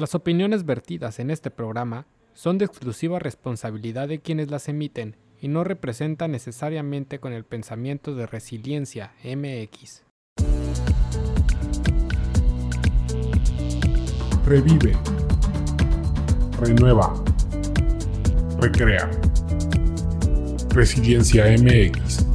Las opiniones vertidas en este programa son de exclusiva responsabilidad de quienes las emiten y no representan necesariamente con el pensamiento de Resiliencia MX. Revive. Renueva. Recrea. Resiliencia MX.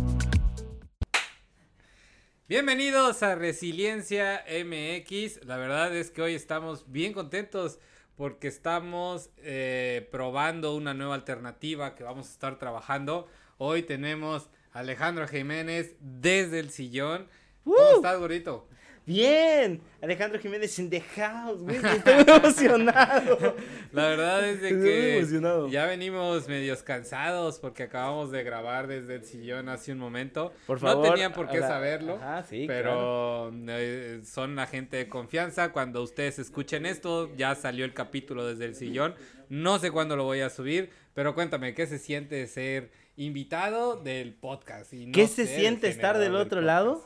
Bienvenidos a Resiliencia MX. La verdad es que hoy estamos bien contentos porque estamos eh, probando una nueva alternativa que vamos a estar trabajando. Hoy tenemos a Alejandro Jiménez desde el sillón. ¿Cómo ¡Uh! estás, gordito? Bien, Alejandro Jiménez in the house, güey. Estoy muy emocionado. La verdad es de Estoy que emocionado. ya venimos medios cansados porque acabamos de grabar desde el sillón hace un momento. Por favor. no tenían por qué saberlo. Ajá, sí, pero claro. eh, son la gente de confianza. Cuando ustedes escuchen esto, ya salió el capítulo desde el sillón. No sé cuándo lo voy a subir, pero cuéntame, ¿qué se siente ser invitado del podcast? Y no ¿Qué se siente estar del otro podcast? lado?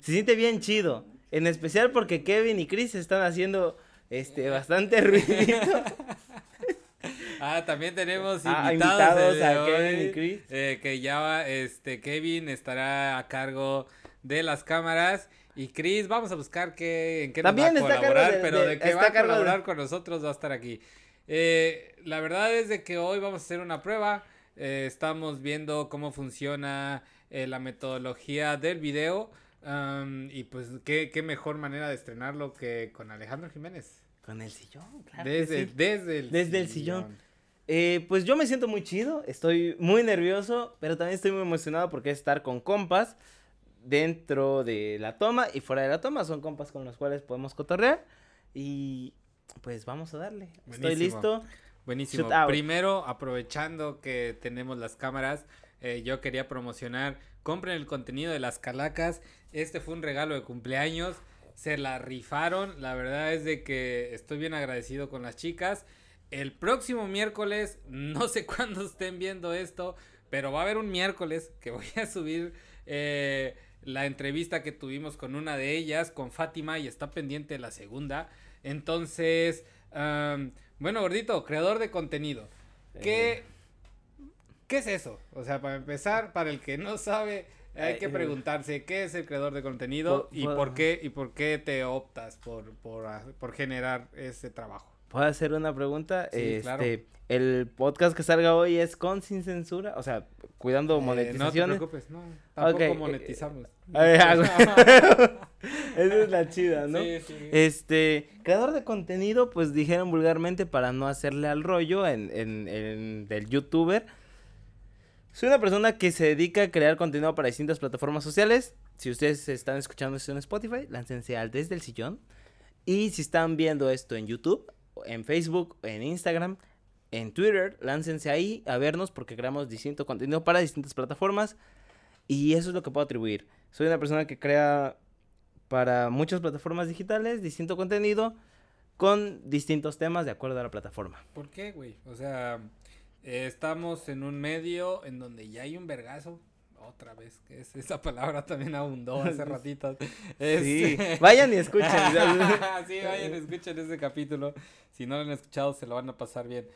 Se siente bien chido. En especial porque Kevin y Chris están haciendo este bastante ruidito. Ah, también tenemos Ah, invitados, a hoy, Kevin y Chris. eh, que ya este, Kevin estará a cargo de las cámaras. Y Chris, vamos a buscar qué, en qué También nos va a colaborar, de- pero de- de, qué va a de- colaborar con nosotros va a estar aquí. Eh, la verdad es de que hoy vamos a hacer una prueba. Eh, estamos viendo cómo funciona eh, la metodología del video. Y pues qué, qué mejor manera de estrenarlo que con Alejandro Jiménez. Con el sillón, claro. Desde, sí. desde el Desde el sillón. Eh, pues yo me siento muy chido, estoy muy nervioso, pero también estoy muy emocionado porque es estar con compas dentro de la toma y fuera de la toma. Son compas con los cuales podemos cotorrear y pues vamos a darle. Estoy Buenísimo. listo. Buenísimo. Primero, aprovechando que tenemos las cámaras, eh, yo quería promocionar, compren el contenido de las calacas. Este fue un regalo de cumpleaños. Se la rifaron. La verdad es de que estoy bien agradecido con las chicas. El próximo miércoles, no sé cuándo estén viendo esto, pero va a haber un miércoles que voy a subir eh, la entrevista que tuvimos con una de ellas, con Fátima, y está pendiente la segunda. Entonces, bueno, gordito, creador de contenido. ¿Qué, Eh. ¿Qué es eso? O sea, para empezar, para el que no sabe, hay que eh, preguntarse qué es el creador de contenido y por- qué y por qué te optas por, por, por generar ese trabajo. ¿Puedo hacer una pregunta? Sí, este, claro. el podcast que salga hoy es con sin censura, o sea, cuidando Eh, no te monetizaciones. preocupes, no, tampoco eh, monetizamos. Ah. Esa es la chida, ¿no? Sí, sí. Este, creador de contenido, pues dijeron vulgarmente para no hacerle al rollo en, en, en- del youtuber. Soy una persona que se dedica a crear contenido para distintas plataformas sociales. Si ustedes están escuchando esto en Spotify, láncense al Desde el Sillón. Y si están viendo esto en YouTube, en Facebook, en Instagram, en Twitter, láncense ahí a vernos porque creamos distinto contenido para distintas plataformas. Y eso es lo que puedo atribuir. Soy una persona que crea para muchas plataformas digitales distinto contenido con distintos temas de acuerdo a la plataforma. ¿Por qué, güey? O sea, eh, estamos en un medio en donde ya hay un vergazo. Otra vez, que es, esa palabra también abundó hace ratito. Sí, Este- vayan y escuchen. sí, vayan, escuchen ese capítulo. Si no lo han escuchado, se lo van a pasar bien.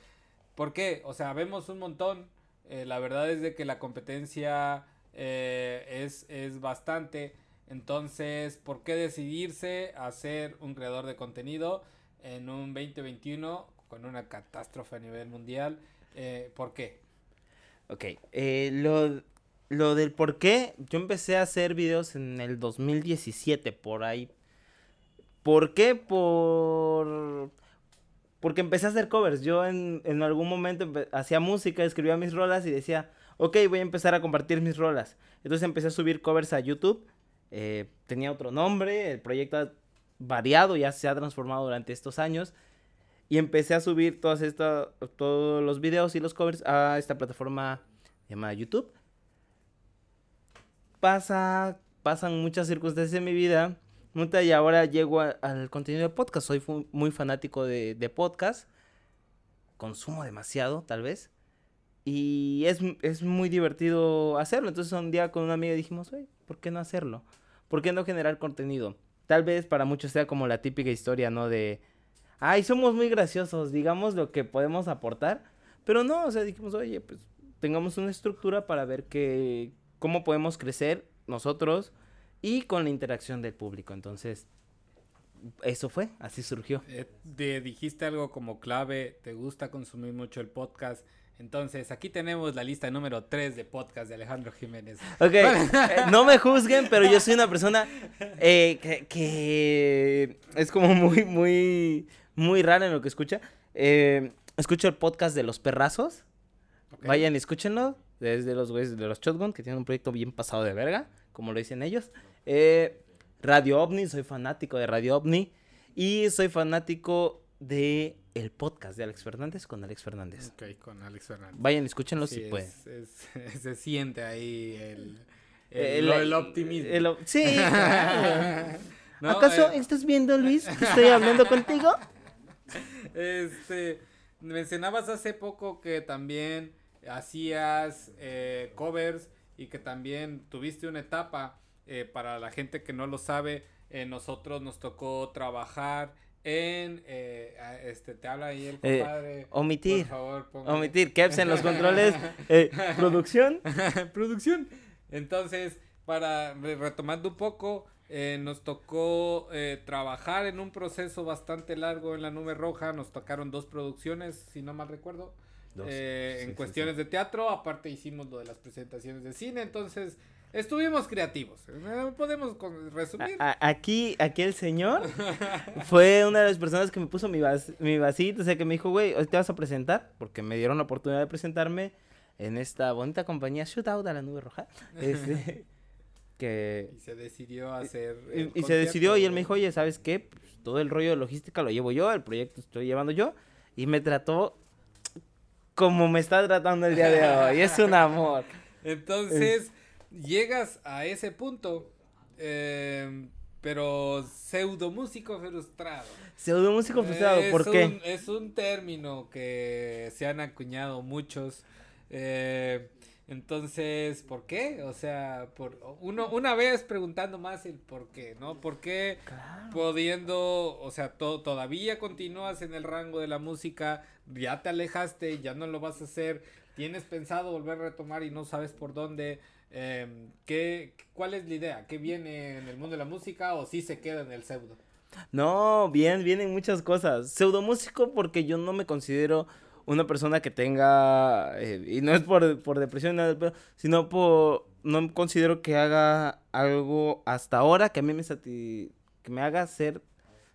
¿Por qué? O sea, vemos un montón. Eh, la verdad es de que la competencia eh, es, es bastante. Entonces, ¿por qué decidirse a ser un creador de contenido en un 2021 con una catástrofe a nivel mundial? Eh, ¿Por qué? ok, eh, lo, lo del por qué, yo empecé a hacer videos en el 2017, por ahí. ¿Por qué? Por... Porque empecé a hacer covers. Yo en, en algún momento hacía música, escribía mis rolas y decía, ok, voy a empezar a compartir mis rolas. Entonces empecé a subir covers a YouTube. eh, tenía otro nombre, el proyecto ha variado, ya se ha transformado durante estos años. Y empecé a subir todas esta, todos los videos y los covers a esta plataforma llamada YouTube. Pasa, pasan muchas circunstancias en mi vida. Y ahora llego al contenido de podcast. Soy muy fanático de, de podcast. Consumo demasiado, tal vez. Y es, es muy divertido hacerlo. Entonces un día con una amiga dijimos, "Oye, ¿por qué no hacerlo? ¿Por qué no generar contenido? Tal vez para muchos sea como la típica historia, ¿no? De, ay, somos muy graciosos, digamos lo que podemos aportar, pero no, o sea, dijimos, oye, pues tengamos una estructura para ver que, cómo podemos crecer nosotros y con la interacción del público. Entonces, eso fue, así surgió. Eh, de- dijiste algo como clave, te gusta consumir mucho el podcast. Entonces, aquí tenemos la lista número 3 de podcast de Alejandro Jiménez. Ok, eh, no me juzguen, pero yo soy una persona eh, que, que es como muy, muy, muy rara en lo que escucha. Eh, escucho el podcast de los perrazos. Vayan y escúchenlo. Desde los güeyes de los Shotgun, que tienen un proyecto bien pasado de verga, como lo dicen ellos. Eh, Radio OVNI, soy fanático de Radio OVNI. Y soy fanático de el podcast de Alex Fernández con Alex Fernández. Ok, con Alex Fernández. Vayan y escúchenlo Sí, si pueden. es- es- se siente ahí el, el, optimismo. el sí. No, ¿Acaso eh, estás viendo, Luis, que estoy hablando contigo? Este, mencionabas hace poco que también hacías eh, covers y que también tuviste una etapa, eh, para la gente que no lo sabe, eh, nosotros nos tocó trabajar en, eh, este, te habla ahí el Eh, compadre. Omitir, Por favor, póngale. omitir, Keps en los controles. eh, producción. producción. Entonces, para re- retomando un poco, eh, nos tocó eh, trabajar en un proceso bastante largo en la nube roja. Nos tocaron dos producciones, si no mal recuerdo. Dos. eh, Sí, en sí, cuestiones de teatro, aparte hicimos lo de las presentaciones de cine, entonces estuvimos creativos. Eh, Podemos resumir. A- a- aquí, aquí el señor fue una de las personas que me puso mi, vas- mi vasito, o sea, que me dijo, güey, hoy te vas a presentar, porque me dieron la oportunidad de presentarme en esta bonita compañía Shootout a la Nube Roja. Este, que Y se decidió hacer. Y, el y se decidió y él me dijo, oye, ¿sabes qué? Pues, todo el rollo de logística lo llevo yo, el proyecto estoy llevando yo. Y me trató como me está tratando el día de hoy. Es un amor. Entonces, llegas a ese punto, eh, pero pseudo músico frustrado. Pseudo músico frustrado, es ¿por un, qué? Es un término que se han acuñado muchos. eh, entonces, ¿por qué? O sea, por uno una vez preguntando más el por qué, ¿no? ¿Por qué pudiendo, o sea, to- todavía continúas en el rango de la música, ya te alejaste, ya no lo vas a hacer, tienes pensado volver a retomar y no sabes por dónde? em, ¿qué, ¿Cuál es la idea? ¿Qué viene en el mundo de la música o si se queda en el pseudo? No, bien, vienen muchas cosas. Pseudo músico porque yo no me considero una persona que tenga, eh, y no es por, por depresión, nada, sino por, no considero que haga algo hasta ahora que a mí me, sati- que me haga ser,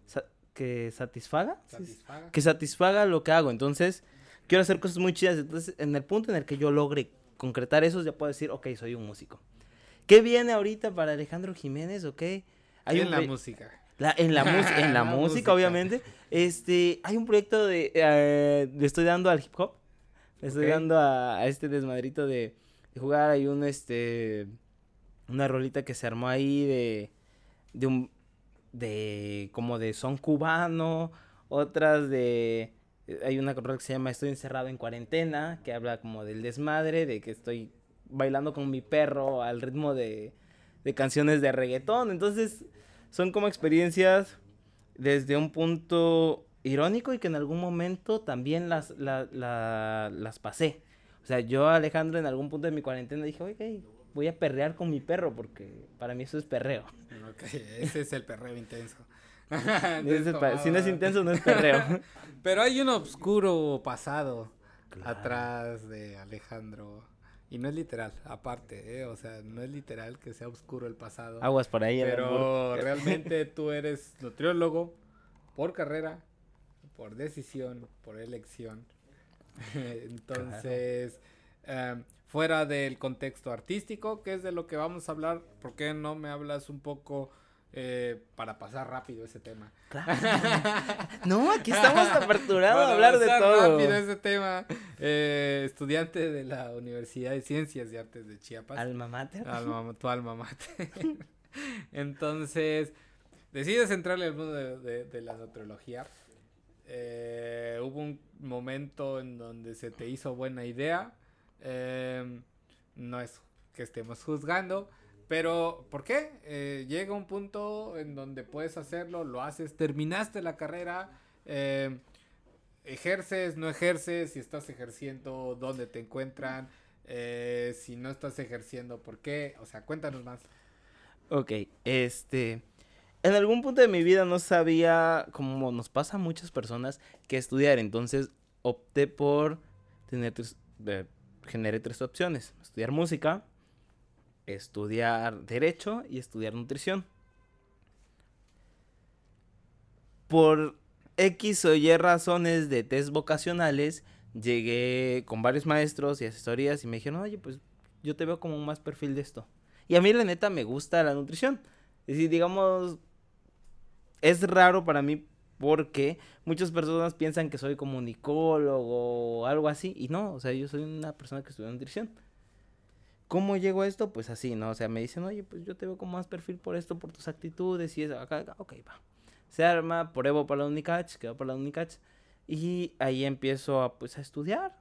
sa- que satisfaga. Que satisfaga lo que hago. Entonces, quiero hacer cosas muy chidas. Entonces, en el punto en el que yo logre concretar eso, ya puedo decir, ok, soy un músico. ¿Qué viene ahorita para Alejandro Jiménez? Ok. en un la música. La- en la, en la música, obviamente. Este, hay un proyecto de, eh, le estoy dando al hip hop. Le estoy dando a, a este desmadrito de, de jugar. Hay un, este, una rolita que se armó ahí de, de un, de, como de son cubano. Otras de, hay una rola que se llama Estoy encerrado en cuarentena, que habla como del desmadre, de que estoy bailando con mi perro al ritmo de, de canciones de reggaetón. Entonces, son como experiencias desde un punto irónico y que en algún momento también las, la- la- las pasé. O sea, yo, Alejandro, en algún punto de mi cuarentena dije, oye, voy a perrear con mi perro porque para mí eso es perreo. Ok, ese es el perreo intenso. Si no es intenso, no es perreo. Pero hay un oscuro pasado atrás de Alejandro. Y no es literal, aparte, ¿eh? O sea, no es literal que sea oscuro el pasado. Aguas por ahí. pero realmente tú eres nutriólogo por carrera, por decisión, por elección. Entonces, em, fuera del contexto artístico, que es de lo que vamos a hablar, ¿por qué no me hablas un poco eh, para pasar rápido ese tema? Claro. No, aquí estamos aperturados a hablar de todo. rápido ese tema. eh, estudiante de la Universidad de Ciencias y Artes de Chiapas. Alma mater. Alma, tu alma mater. Entonces, decides entrarle al mundo de, de- de la nutrología. Eh, hubo un momento en donde se te hizo buena idea. No es que estemos juzgando, pero ¿por qué? Eh, llega un punto en donde puedes hacerlo, lo haces, terminaste la carrera. Eh, ¿Ejerces, no ejerces? Si estás ejerciendo, ¿dónde te encuentran? Eh, si no estás ejerciendo, ¿por qué? O sea, cuéntanos más. Ok, este... En algún punto de mi vida no sabía, como nos pasa a muchas personas, qué estudiar. Entonces opté por tener tres, generé tres opciones. Estudiar música, estudiar derecho y estudiar nutrición. Por X o Y razones de test vocacionales, llegué con varios maestros y asesorías y me dijeron, oye, pues yo te veo como más perfil de esto. Y a mí la neta me gusta la nutrición. Es decir, digamos, es raro para mí porque muchas personas piensan que soy comunicólogo o algo así y no, o sea, yo soy una persona que estudia nutrición. ¿Cómo llego a esto? Pues así, ¿no? O sea, me dicen, oye, pues yo te veo como más perfil por esto, por tus actitudes y eso. Acá, acá, ok, va. Se arma, pruebo para la Unicach, quedo para la Unicach. Y ahí empiezo a, pues, a estudiar.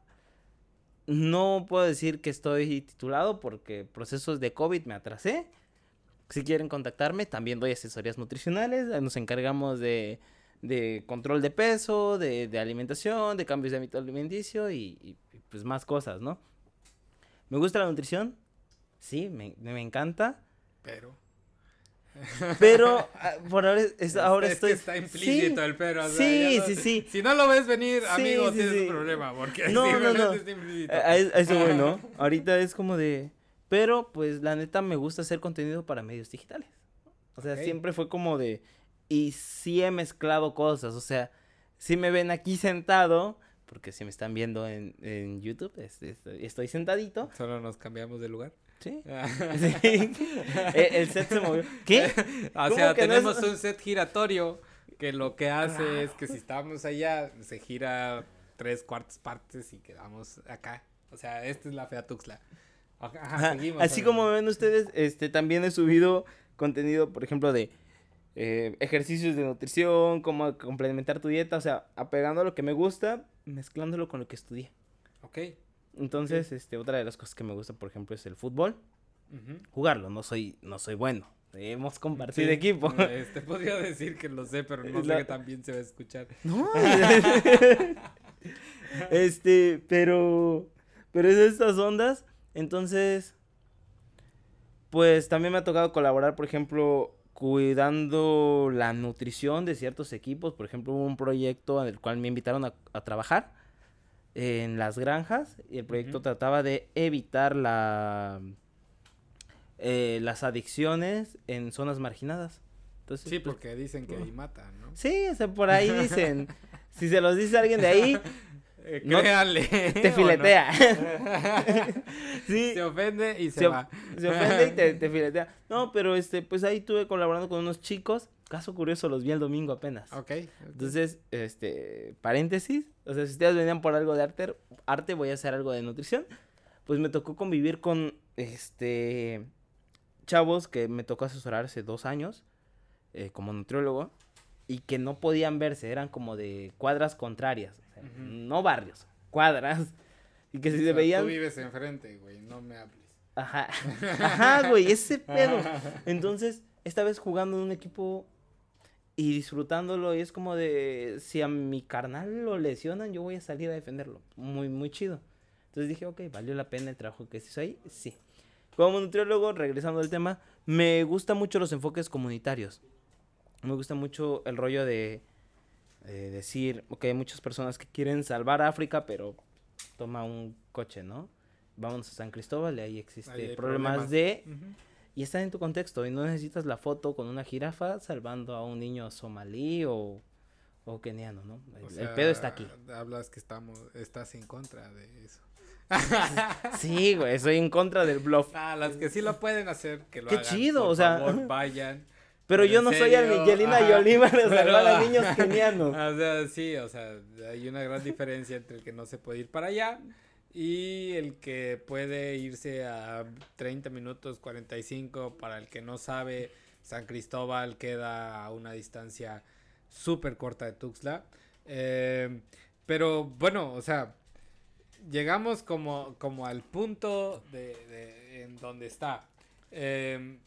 No puedo decir que estoy titulado porque procesos de COVID me atrasé. Si quieren contactarme, también doy asesorías nutricionales. Nos encargamos de, de control de peso, de, de, alimentación, de cambios de hábito alimenticio y, y, pues más cosas, ¿no? ¿Me gusta la nutrición? Sí, me, me encanta. Pero. Pero ah, por ahora, es, ahora es estoy. Que está implícito sí, el pero. O sea, sí, no, sí, sí. Si no lo ves venir, Sí, amigo, sí, tienes un problema. Porque No, no, no. está implícito. A, a eso voy, ¿no? Ahorita es como de. Pero, pues, la neta me gusta hacer contenido para medios digitales. O sea, siempre fue como de. Y sí he mezclado cosas. O sea, si me ven aquí sentado. Porque si me están viendo en, en YouTube, estoy, estoy sentadito. Solo nos cambiamos de lugar. Sí. Sí. el, el set se movió. ¿Qué? o ¿Cómo sea, no tenemos es- un set giratorio que lo que hace es que si estamos allá, se gira tres cuartas partes y quedamos acá. O sea, esta es la fea Tuxla. Ajá, Ajá, seguimos, Así como ven ustedes, este también he subido contenido, por ejemplo, de eh, ejercicios de nutrición, cómo complementar tu dieta, o sea, apegando a lo que me gusta, mezclándolo con lo que estudié. Ok. Entonces, este, otra de las cosas que me gusta, por ejemplo, es el fútbol. Jugarlo, no soy, no soy bueno. Hemos compartido Sí, equipo. Este, podría decir que lo sé, pero no Es sé la- que también se va a escuchar. No. este, pero. Pero es de estas ondas. Entonces. Pues también me ha tocado colaborar, por ejemplo, cuidando la nutrición de ciertos equipos. Por ejemplo, hubo un proyecto en el cual me invitaron a, a trabajar en las granjas. Y el proyecto trataba de evitar la. eh, las adicciones en zonas marginadas. Entonces, Sí, pues, porque dicen que ahí matan, ¿no? Sí, o sea, por ahí dicen. si se los dice alguien de ahí, Eh, No- créanle. te filetea. sí, Se ofende y se, va. se ofende y te, te filetea. No, pero este, pues ahí estuve colaborando con unos chicos. Caso curioso, los vi el domingo apenas. Ok. Entonces, este, paréntesis. O sea, si ustedes venían por algo de arte, arte, voy a hacer algo de nutrición. Pues me tocó convivir con, este, chavos que me tocó asesorar hace dos años eh, como nutriólogo y que no podían verse, eran como de cuadras contrarias, no barrios, cuadras. Y que si O se sea, veían... Tú vives enfrente, güey, no me hables. Ajá, ajá, güey, ese pedo. Entonces, esta vez jugando en un equipo y disfrutándolo, y es como de, si a mi carnal lo lesionan, yo voy a salir a defenderlo. Muy, muy chido. Entonces dije, ok, valió la pena el trabajo que se hizo ahí, sí. Como nutriólogo, regresando al tema, me gustan mucho los enfoques comunitarios. Me gusta mucho el rollo de eh, decir, ok, hay muchas personas que quieren salvar a África, pero toma un coche, ¿no? Vámonos a San Cristóbal y ahí existe Ahí problemas, problemas. de... Y está en tu contexto y no necesitas la foto con una jirafa salvando a un niño somalí o, o keniano, ¿no? El, O el sea, pedo está aquí. Hablas que estamos, estás en contra de eso. Sí, güey, estoy en contra del bluff. Ah, las que sí lo pueden hacer, que lo Qué hagan, chido, por o sea. favor, vayan. Pero ¿En yo no soy serio? Angelina Ajá. Jolie para Pero, salvar a ah, niños kenianos. O sea, sí, o sea, hay una gran diferencia entre el que no se puede ir para allá y el que puede irse a 30 minutos, 45, para el que no sabe, San Cristóbal queda a una distancia súper corta de Tuxtla. Eh, pero bueno, o sea, llegamos como, como al punto de, de- en donde está. Eh,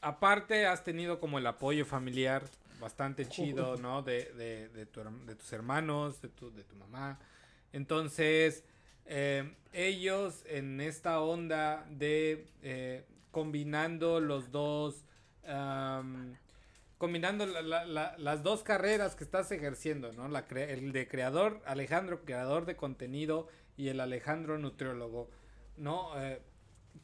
aparte, has tenido como el apoyo familiar bastante chido, ¿no? De, de, de, tu herm- de tus hermanos, de tu, de tu mamá. Entonces, eh, ellos en esta onda de eh, combinando los dos, am, combinando la- la- la- las dos carreras que estás ejerciendo, ¿no? La el de creador, Alejandro, creador de contenido, y el Alejandro, nutriólogo, ¿no? Eh,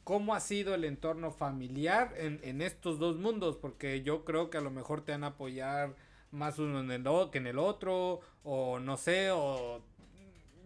¿Cómo ha sido el entorno familiar en, en estos dos mundos? Porque yo creo que a lo mejor te van a apoyar más uno en el o- que en el otro, o no sé, o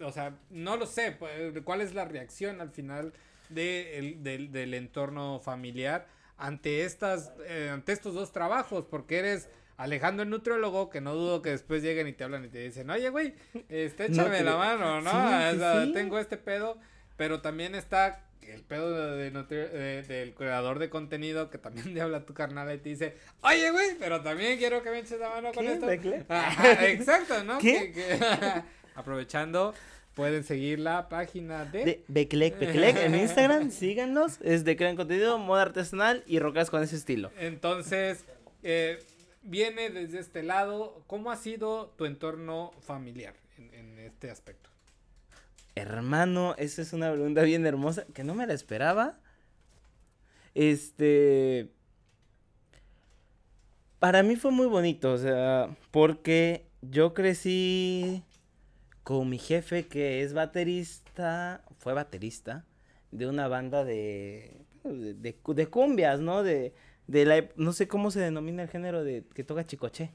o sea, no lo sé, pues, cuál es la reacción al final de el- del, del entorno familiar ante estas, eh, ante estos dos trabajos, porque eres Alejandro el nutriólogo, que no dudo que después lleguen y te hablan y te dicen, oye, güey, este, No échame la mano, ¿no? Sí, sí, O sea, sí. Tengo este pedo, pero también está el pedo de, de nutri- de- del creador de contenido que también te habla tu carnal y te dice, oye, güey, pero también quiero que me eches la mano con ¿Qué? esto. Ajá, exacto, ¿no? ¿Qué? Que- que- aprovechando, pueden seguir la página de... Beclec, Beclec en Instagram, síganos. Es de Crean Contenido, moda artesanal y rocas con ese estilo. Entonces, eh, viene desde este lado. ¿Cómo ha sido tu entorno familiar en, en este aspecto? Hermano, esa es una pregunta bien hermosa que no me la esperaba. Este. Para mí fue muy bonito, o sea, porque yo crecí con mi jefe que es baterista, fue baterista de una banda de de, de cu- de cumbias, ¿no? De, de la, no sé cómo se denomina el género de que toca chicoche.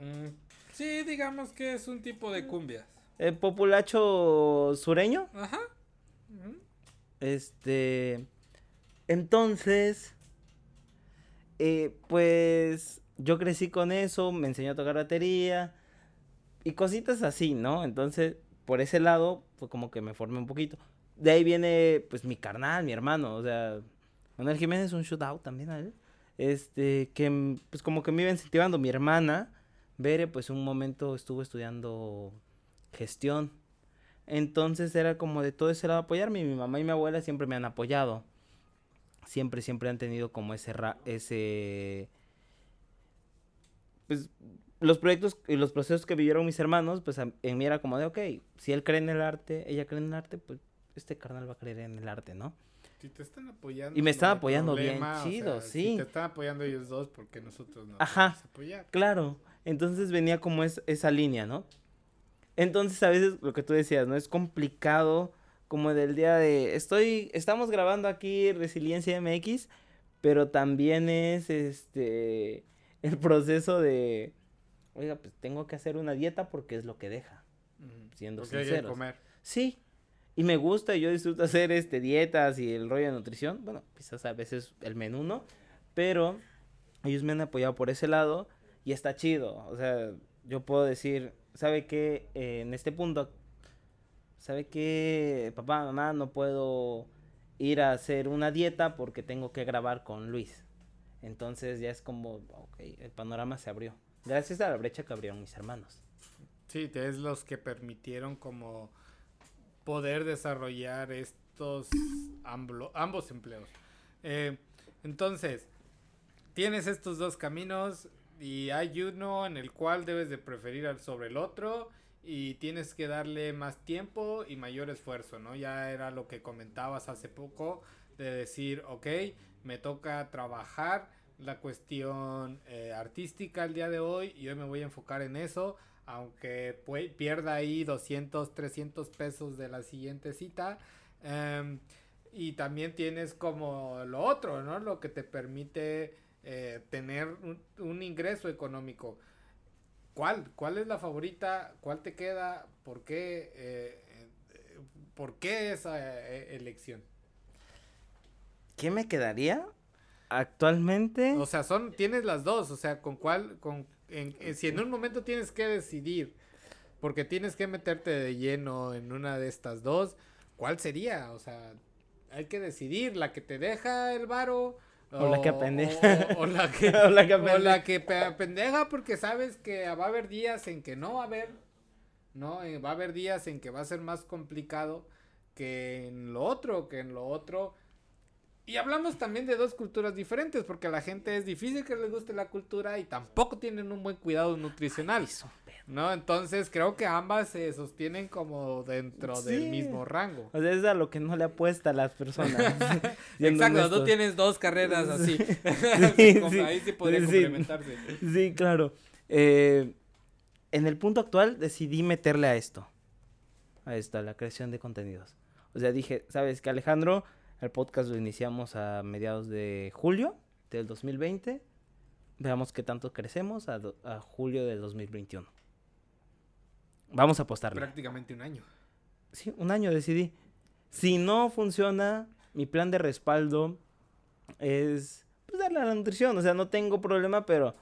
Mm, sí, digamos que es un tipo de cumbias. El populacho sureño. Ajá. Este. Entonces. eh, pues. Yo crecí con eso, me enseñó a tocar batería. Y cositas así, ¿no? Entonces, por ese lado, fue como que me formé un poquito. De ahí viene, pues, mi carnal, mi hermano. O sea, Manuel Jiménez, un shootout también a él. Este, que, pues, como que me iba incentivando. Mi hermana, Bere, pues, un momento estuvo estudiando gestión. Entonces era como de todo ese lado apoyarme y mi mamá y mi abuela siempre me han apoyado. Siempre, siempre han tenido como ese, ra- ese, pues los proyectos y los procesos que vivieron mis hermanos, pues a- en mí era como de, ok, si él cree en el arte, ella cree en el arte, pues este carnal va a creer en el arte, ¿no? Si te están apoyando. Y me están no apoyando bien o chido, sea, sí. Si te están apoyando ellos dos, porque nosotros no Ajá. apoyar. Claro, entonces venía como es, esa línea, ¿no? Entonces a veces lo que tú decías, ¿no? Es complicado como del día de, estoy, estamos grabando aquí Resiliencia MX, pero también es este, el proceso de, oiga, pues tengo que hacer una dieta porque es lo que deja, siendo Porque hay que sinceros. comer. Sí, y me gusta, y yo disfruto hacer este dietas y el rollo de nutrición. Bueno, quizás a veces el menú no, pero ellos me han apoyado por ese lado y está chido. O sea, yo puedo decir, ¿sabe qué? Eh, en este punto, ¿sabe qué? Papá, mamá, no puedo ir a hacer una dieta porque tengo que grabar con Luis. Entonces ya es como, ok, el panorama se abrió. Gracias a la brecha que abrieron mis hermanos. Sí, es los que permitieron como poder desarrollar estos ambos empleos. Eh, entonces, tienes estos dos caminos y hay uno en el cual debes de preferir al sobre el otro y tienes que darle más tiempo y mayor esfuerzo, ¿no? Ya era lo que comentabas hace poco de decir, ok, me toca trabajar la cuestión eh, artística el día de hoy y hoy me voy a enfocar en eso, aunque pierda ahí 200, 300 pesos de la siguiente cita. em, y también tienes como lo otro, ¿no? Lo que te permite eh, tener un, un ingreso económico. ¿Cuál? ¿Cuál es la favorita? ¿Cuál te queda? ¿Por qué? eh, eh, ¿Por qué esa eh, elección? ¿Qué me quedaría? Actualmente... O sea, son, tienes las dos, o sea, con cuál, con, en- en- si en un momento tienes que decidir, porque tienes que meterte de lleno en una de estas dos, ¿cuál sería? O sea, hay que decidir, la que te deja el varo. O la que apendeja. O, o la que, O la que o la que pe- apendeja porque sabes que va a haber días en que no va a haber, ¿no? Eh, Va a haber días en que va a ser más complicado que en lo otro, que en lo otro y hablamos también de dos culturas diferentes, porque a la gente es difícil que les guste la cultura y tampoco tienen un buen cuidado nutricional. ¿No? Entonces creo que ambas se sostienen como dentro del mismo rango. O sea, es a lo que no le apuesta a las personas. Exacto, tú honestos. tienes dos carreras así. Sí. Ahí sí podría complementarse. Sí, claro. Eh, en el punto actual decidí meterle a esto. A esto, a la creación de contenidos. O sea, dije, ¿sabes qué, Alejandro? El podcast lo iniciamos a mediados de julio del 2020. Veamos qué tanto crecemos a, a julio del 2021. Vamos a apostarle. Prácticamente un año. Sí, un año decidí. Si no funciona, mi plan de respaldo es pues, darle a la nutrición. O sea, no tengo problema, pero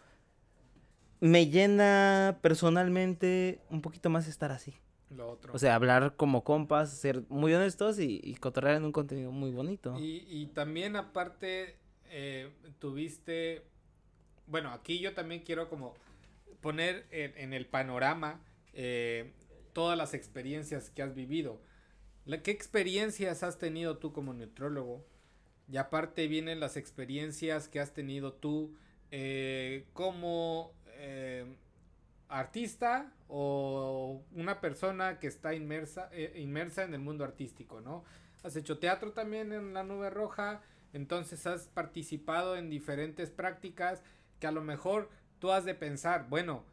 me llena personalmente un poquito más estar así. Lo otro. O sea, hablar como compas, ser muy honestos y, y cotorrear en un contenido muy bonito. Y, y también aparte eh, tuviste, bueno, aquí yo también quiero como poner en, en el panorama eh, todas las experiencias que has vivido. ¿Qué experiencias has tenido tú como nutriólogo? Y aparte vienen las experiencias que has tenido tú eh, como eh, artista o una persona que está inmersa, inmersa en el mundo artístico, ¿no? Has hecho teatro también en la nube roja, entonces has participado en diferentes prácticas que a lo mejor tú has de pensar, bueno,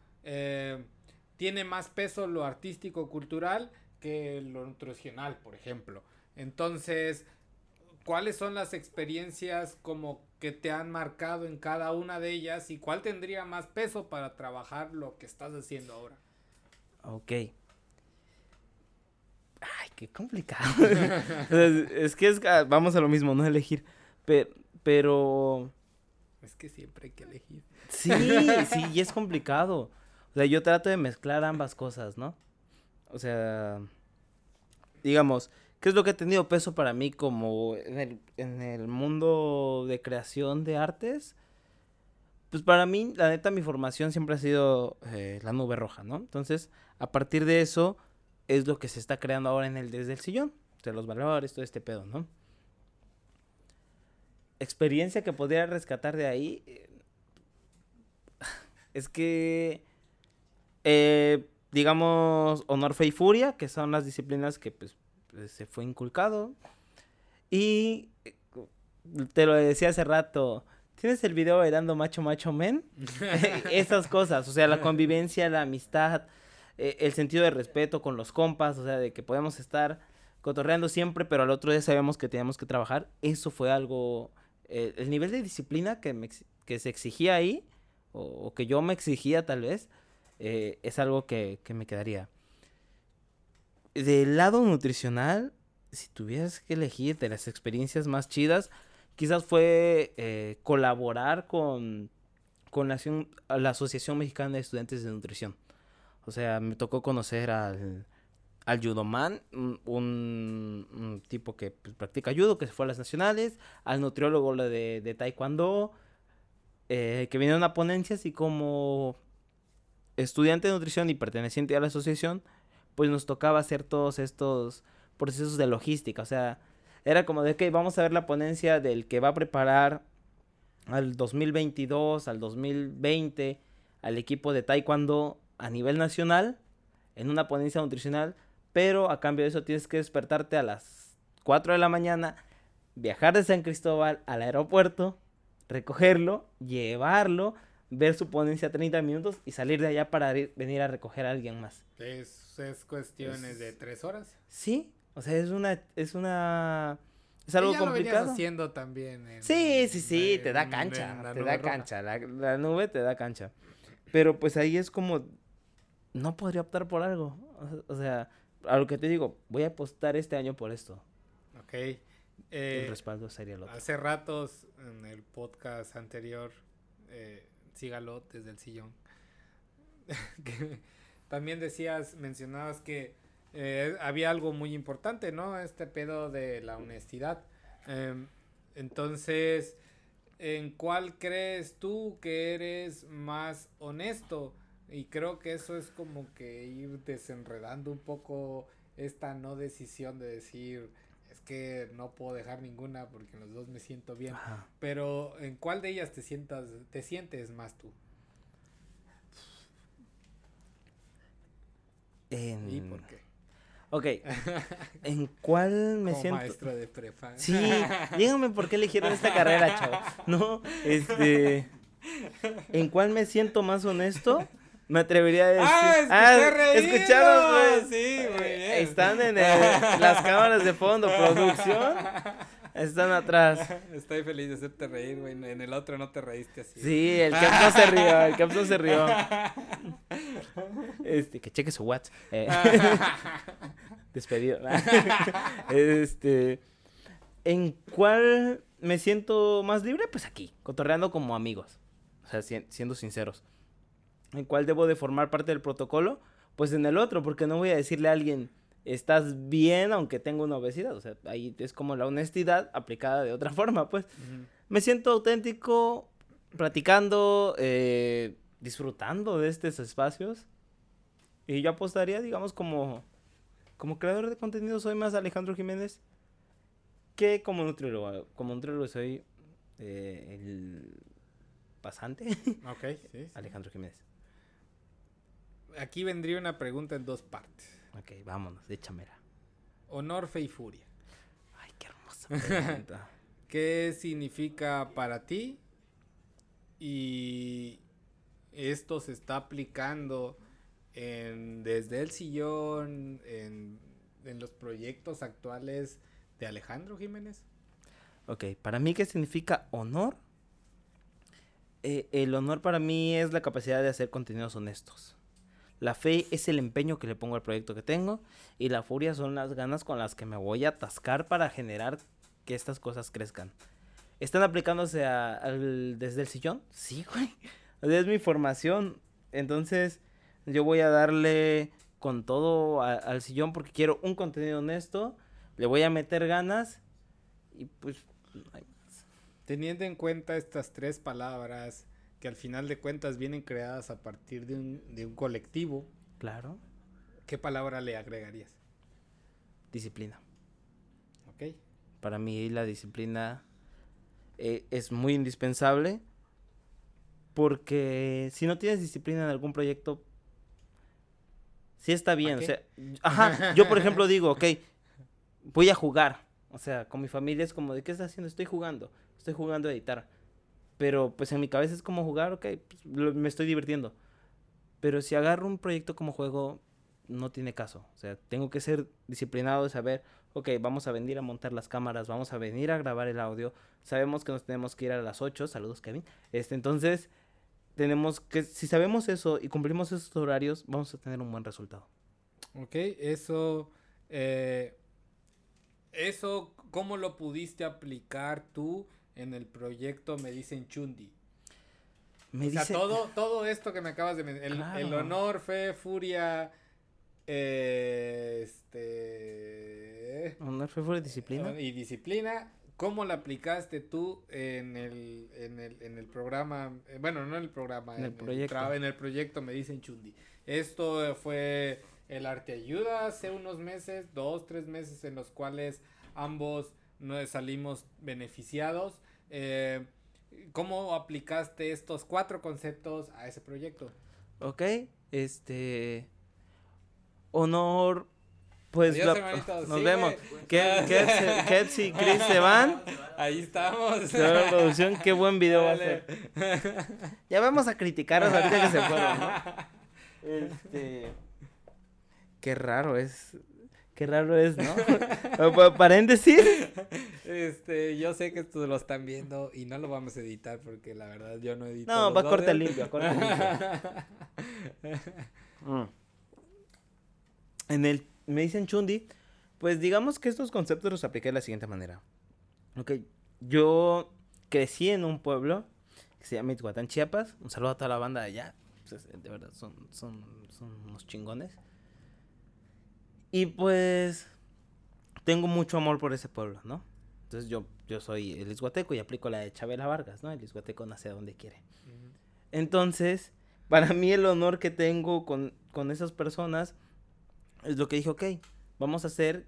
tiene más peso lo artístico cultural que lo nutricional, por ejemplo. Entonces, ¿cuáles son las experiencias como que te han marcado en cada una de ellas y cuál tendría más peso para trabajar lo que estás haciendo ahora? Ok. Ay, qué complicado. Es que es, ah, vamos a lo mismo, no elegir. Pero, pero Es que siempre hay que elegir. Sí, sí, y es complicado. O sea, yo trato de mezclar ambas cosas, ¿no? O sea, digamos, ¿qué es lo que ha tenido peso para mí como en el, en el mundo de creación de artes? Pues para mí, la neta, mi formación siempre ha sido eh, la nube roja, ¿no? Entonces, a partir de eso, es lo que se está creando ahora en el Desde el Sillón. O sea, los valores, todo este pedo, ¿no? Experiencia que podría rescatar de ahí, eh, es que, eh, digamos, honor, fe y furia, que son las disciplinas que pues, se fue inculcado. Y eh, te lo decía hace rato, ¿tienes el video bailando macho, macho, men? Esas cosas, o sea, la convivencia, la amistad, eh, el sentido de respeto con los compas, o sea, de que podemos estar cotorreando siempre, pero al otro día sabemos que teníamos que trabajar. Eso fue algo, eh, el nivel de disciplina que, me que se exigía ahí, o, o que yo me exigía tal vez, eh, es algo que, que me quedaría. Del lado nutricional, si tuvieras que elegir de las experiencias más chidas, quizás fue eh, colaborar con, con la, la Asociación Mexicana de Estudiantes de Nutrición. O sea, me tocó conocer al, al judoman, un, tipo que pues, practica judo, que se fue a las nacionales, al nutriólogo lo de, de taekwondo, eh, que vinieron a ponencias y como estudiante de nutrición y perteneciente a la asociación, pues nos tocaba hacer todos estos procesos de logística. O sea, era como de que vamos a ver la ponencia del que va a preparar al 2022, al 2020, al equipo de taekwondo a nivel nacional en una ponencia nutricional, pero a cambio de eso tienes que despertarte a las 4 de la mañana, viajar de San Cristóbal al aeropuerto, recogerlo, llevarlo, ver su ponencia 30 minutos y salir de allá para ir- venir a recoger a alguien más. Es, es cuestiones Es- de tres horas. Sí, o sea, es una es una es algo ya lo complicado. haciendo también. en- Sí, sí, sí, en- te da cancha, te da cancha, la, la nube te da cancha. Pero pues ahí es como, no podría optar por algo. O- sea, a lo que te digo, voy a apostar este año por esto. Ok. el Eh, respaldo sería otro. hace ratos en el podcast anterior, eh, sígalo desde el sillón. también decías, mencionabas que eh, había algo muy importante, ¿no? Este pedo de la honestidad. Em, entonces, ¿en cuál crees tú que eres más honesto? Y creo que eso es como que ir desenredando un poco esta no decisión de decir, es que no puedo dejar ninguna porque en los dos me siento bien. Ajá. Pero ¿en cuál de ellas te sientas, te sientes más tú? En... ¿Y por qué? Ok. ¿En cuál me Como siento? maestro de prepa. Sí, díganme por qué eligieron esta carrera, chavo. No, este. ¿En cuál me siento más honesto? Me atrevería a decir. ¡Ah, escuché reírlo! escucharon, güey. Sí, bien. Están en el- las cámaras de fondo, producción. Están atrás. Estoy feliz de hacerte reír, güey. En el otro no te reíste así. Sí, el Caps no se rió, el Caps no se rió. Este, que cheque su WhatsApp. Eh, despedido. este, ¿en cuál me siento más libre? Pues aquí, cotorreando como amigos. O sea, si- siendo sinceros. ¿En cuál debo de formar parte del protocolo? Pues en el otro, porque no voy a decirle a alguien, estás bien aunque tengo una obesidad. O sea, ahí es como la honestidad aplicada de otra forma, pues. Me siento auténtico, platicando, eh, disfrutando de estos espacios. Y yo apostaría, digamos, como, como creador de contenido soy más Alejandro Jiménez que como nutriólogo. Como nutriólogo soy eh, el pasante Ok, sí, sí. Alejandro Jiménez. Aquí vendría una pregunta en dos partes. Ok, vámonos, échamela. Honor, fe y furia. Ay, qué hermosa pregunta. ¿Qué significa para ti? Y esto se está aplicando en, desde el sillón, en, en los proyectos actuales de Alejandro Jiménez. Ok, para mí, ¿qué significa honor? Eh, el honor para mí es la capacidad de hacer contenidos honestos. La fe es el empeño que le pongo al proyecto que tengo. Y la furia son las ganas con las que me voy a atascar para generar que estas cosas crezcan. ¿Están aplicándose al- desde el sillón? Sí, güey. Es mi formación. Entonces, yo voy a darle con todo al sillón porque quiero un contenido honesto. Le voy a meter ganas. Y pues. Teniendo en cuenta estas tres palabras que al final de cuentas vienen creadas a partir de un, de un colectivo, Claro. ¿qué palabra le agregarías? Disciplina. ¿Ok? Para mí la disciplina eh, es muy indispensable porque si no tienes disciplina en algún proyecto, sí está bien. O sea, ajá, yo por ejemplo digo, ok, voy a jugar. O sea, con mi familia es como, ¿de qué estás haciendo? Estoy jugando, estoy jugando a editar. Pero pues en mi cabeza es como jugar, ok, pues, me estoy divirtiendo. Pero si agarro un proyecto como juego, no tiene caso. O sea, tengo que ser disciplinado de saber, ok, vamos a venir a montar las cámaras, vamos a venir a grabar el audio. Sabemos que nos tenemos que ir a las 8, saludos Kevin. Este, entonces, tenemos que, si sabemos eso y cumplimos esos horarios, vamos a tener un buen resultado. Ok, eso, eh, eso, ¿cómo lo pudiste aplicar tú en el proyecto Me Dicen Chundi? Me o sea, todo, todo esto que me acabas de mencionar, el, honor, fe, furia, eh, este... honor, fe, furia y disciplina. Y disciplina, ¿cómo la aplicaste tú en el, en el, en el programa? eh, bueno, no en el programa, En el proyecto. en el proyecto Me Dicen Chundi. Esto eh, fue el Arte Ayuda hace unos meses, dos, tres meses en los cuales ambos no salimos beneficiados. Eh, ¿Cómo aplicaste estos cuatro conceptos a ese proyecto? Ok, este. Honor. Pues Adiós, la- nos Sí, vemos. Kets- y Chris se van. Ahí estamos. Señora producción, qué buen video va a Dale. ser. Ya vamos a criticarlos ahorita que se fueron, ¿no? Este. Qué raro es. Qué raro es, ¿no? Pa- Paréntesis. Este, yo sé que esto lo están viendo y no lo vamos a editar porque la verdad yo no edito. No, va a corte audios. limpio, a corte limpio. Mm. En el, me dicen Chundi, pues digamos que estos conceptos los apliqué de la siguiente manera. Ok, yo crecí en un pueblo que se llama Ithuatán, Chiapas. Un saludo a toda la banda de allá. Pues, es- de verdad, son, son, son unos chingones. Y pues tengo mucho amor por ese pueblo, ¿no? Entonces yo, yo soy el isguateco y aplico la de Chabela Vargas, ¿no? El isguateco nace donde quiere. Entonces, para mí el honor que tengo con, con esas personas es lo que dije, ok, vamos a hacer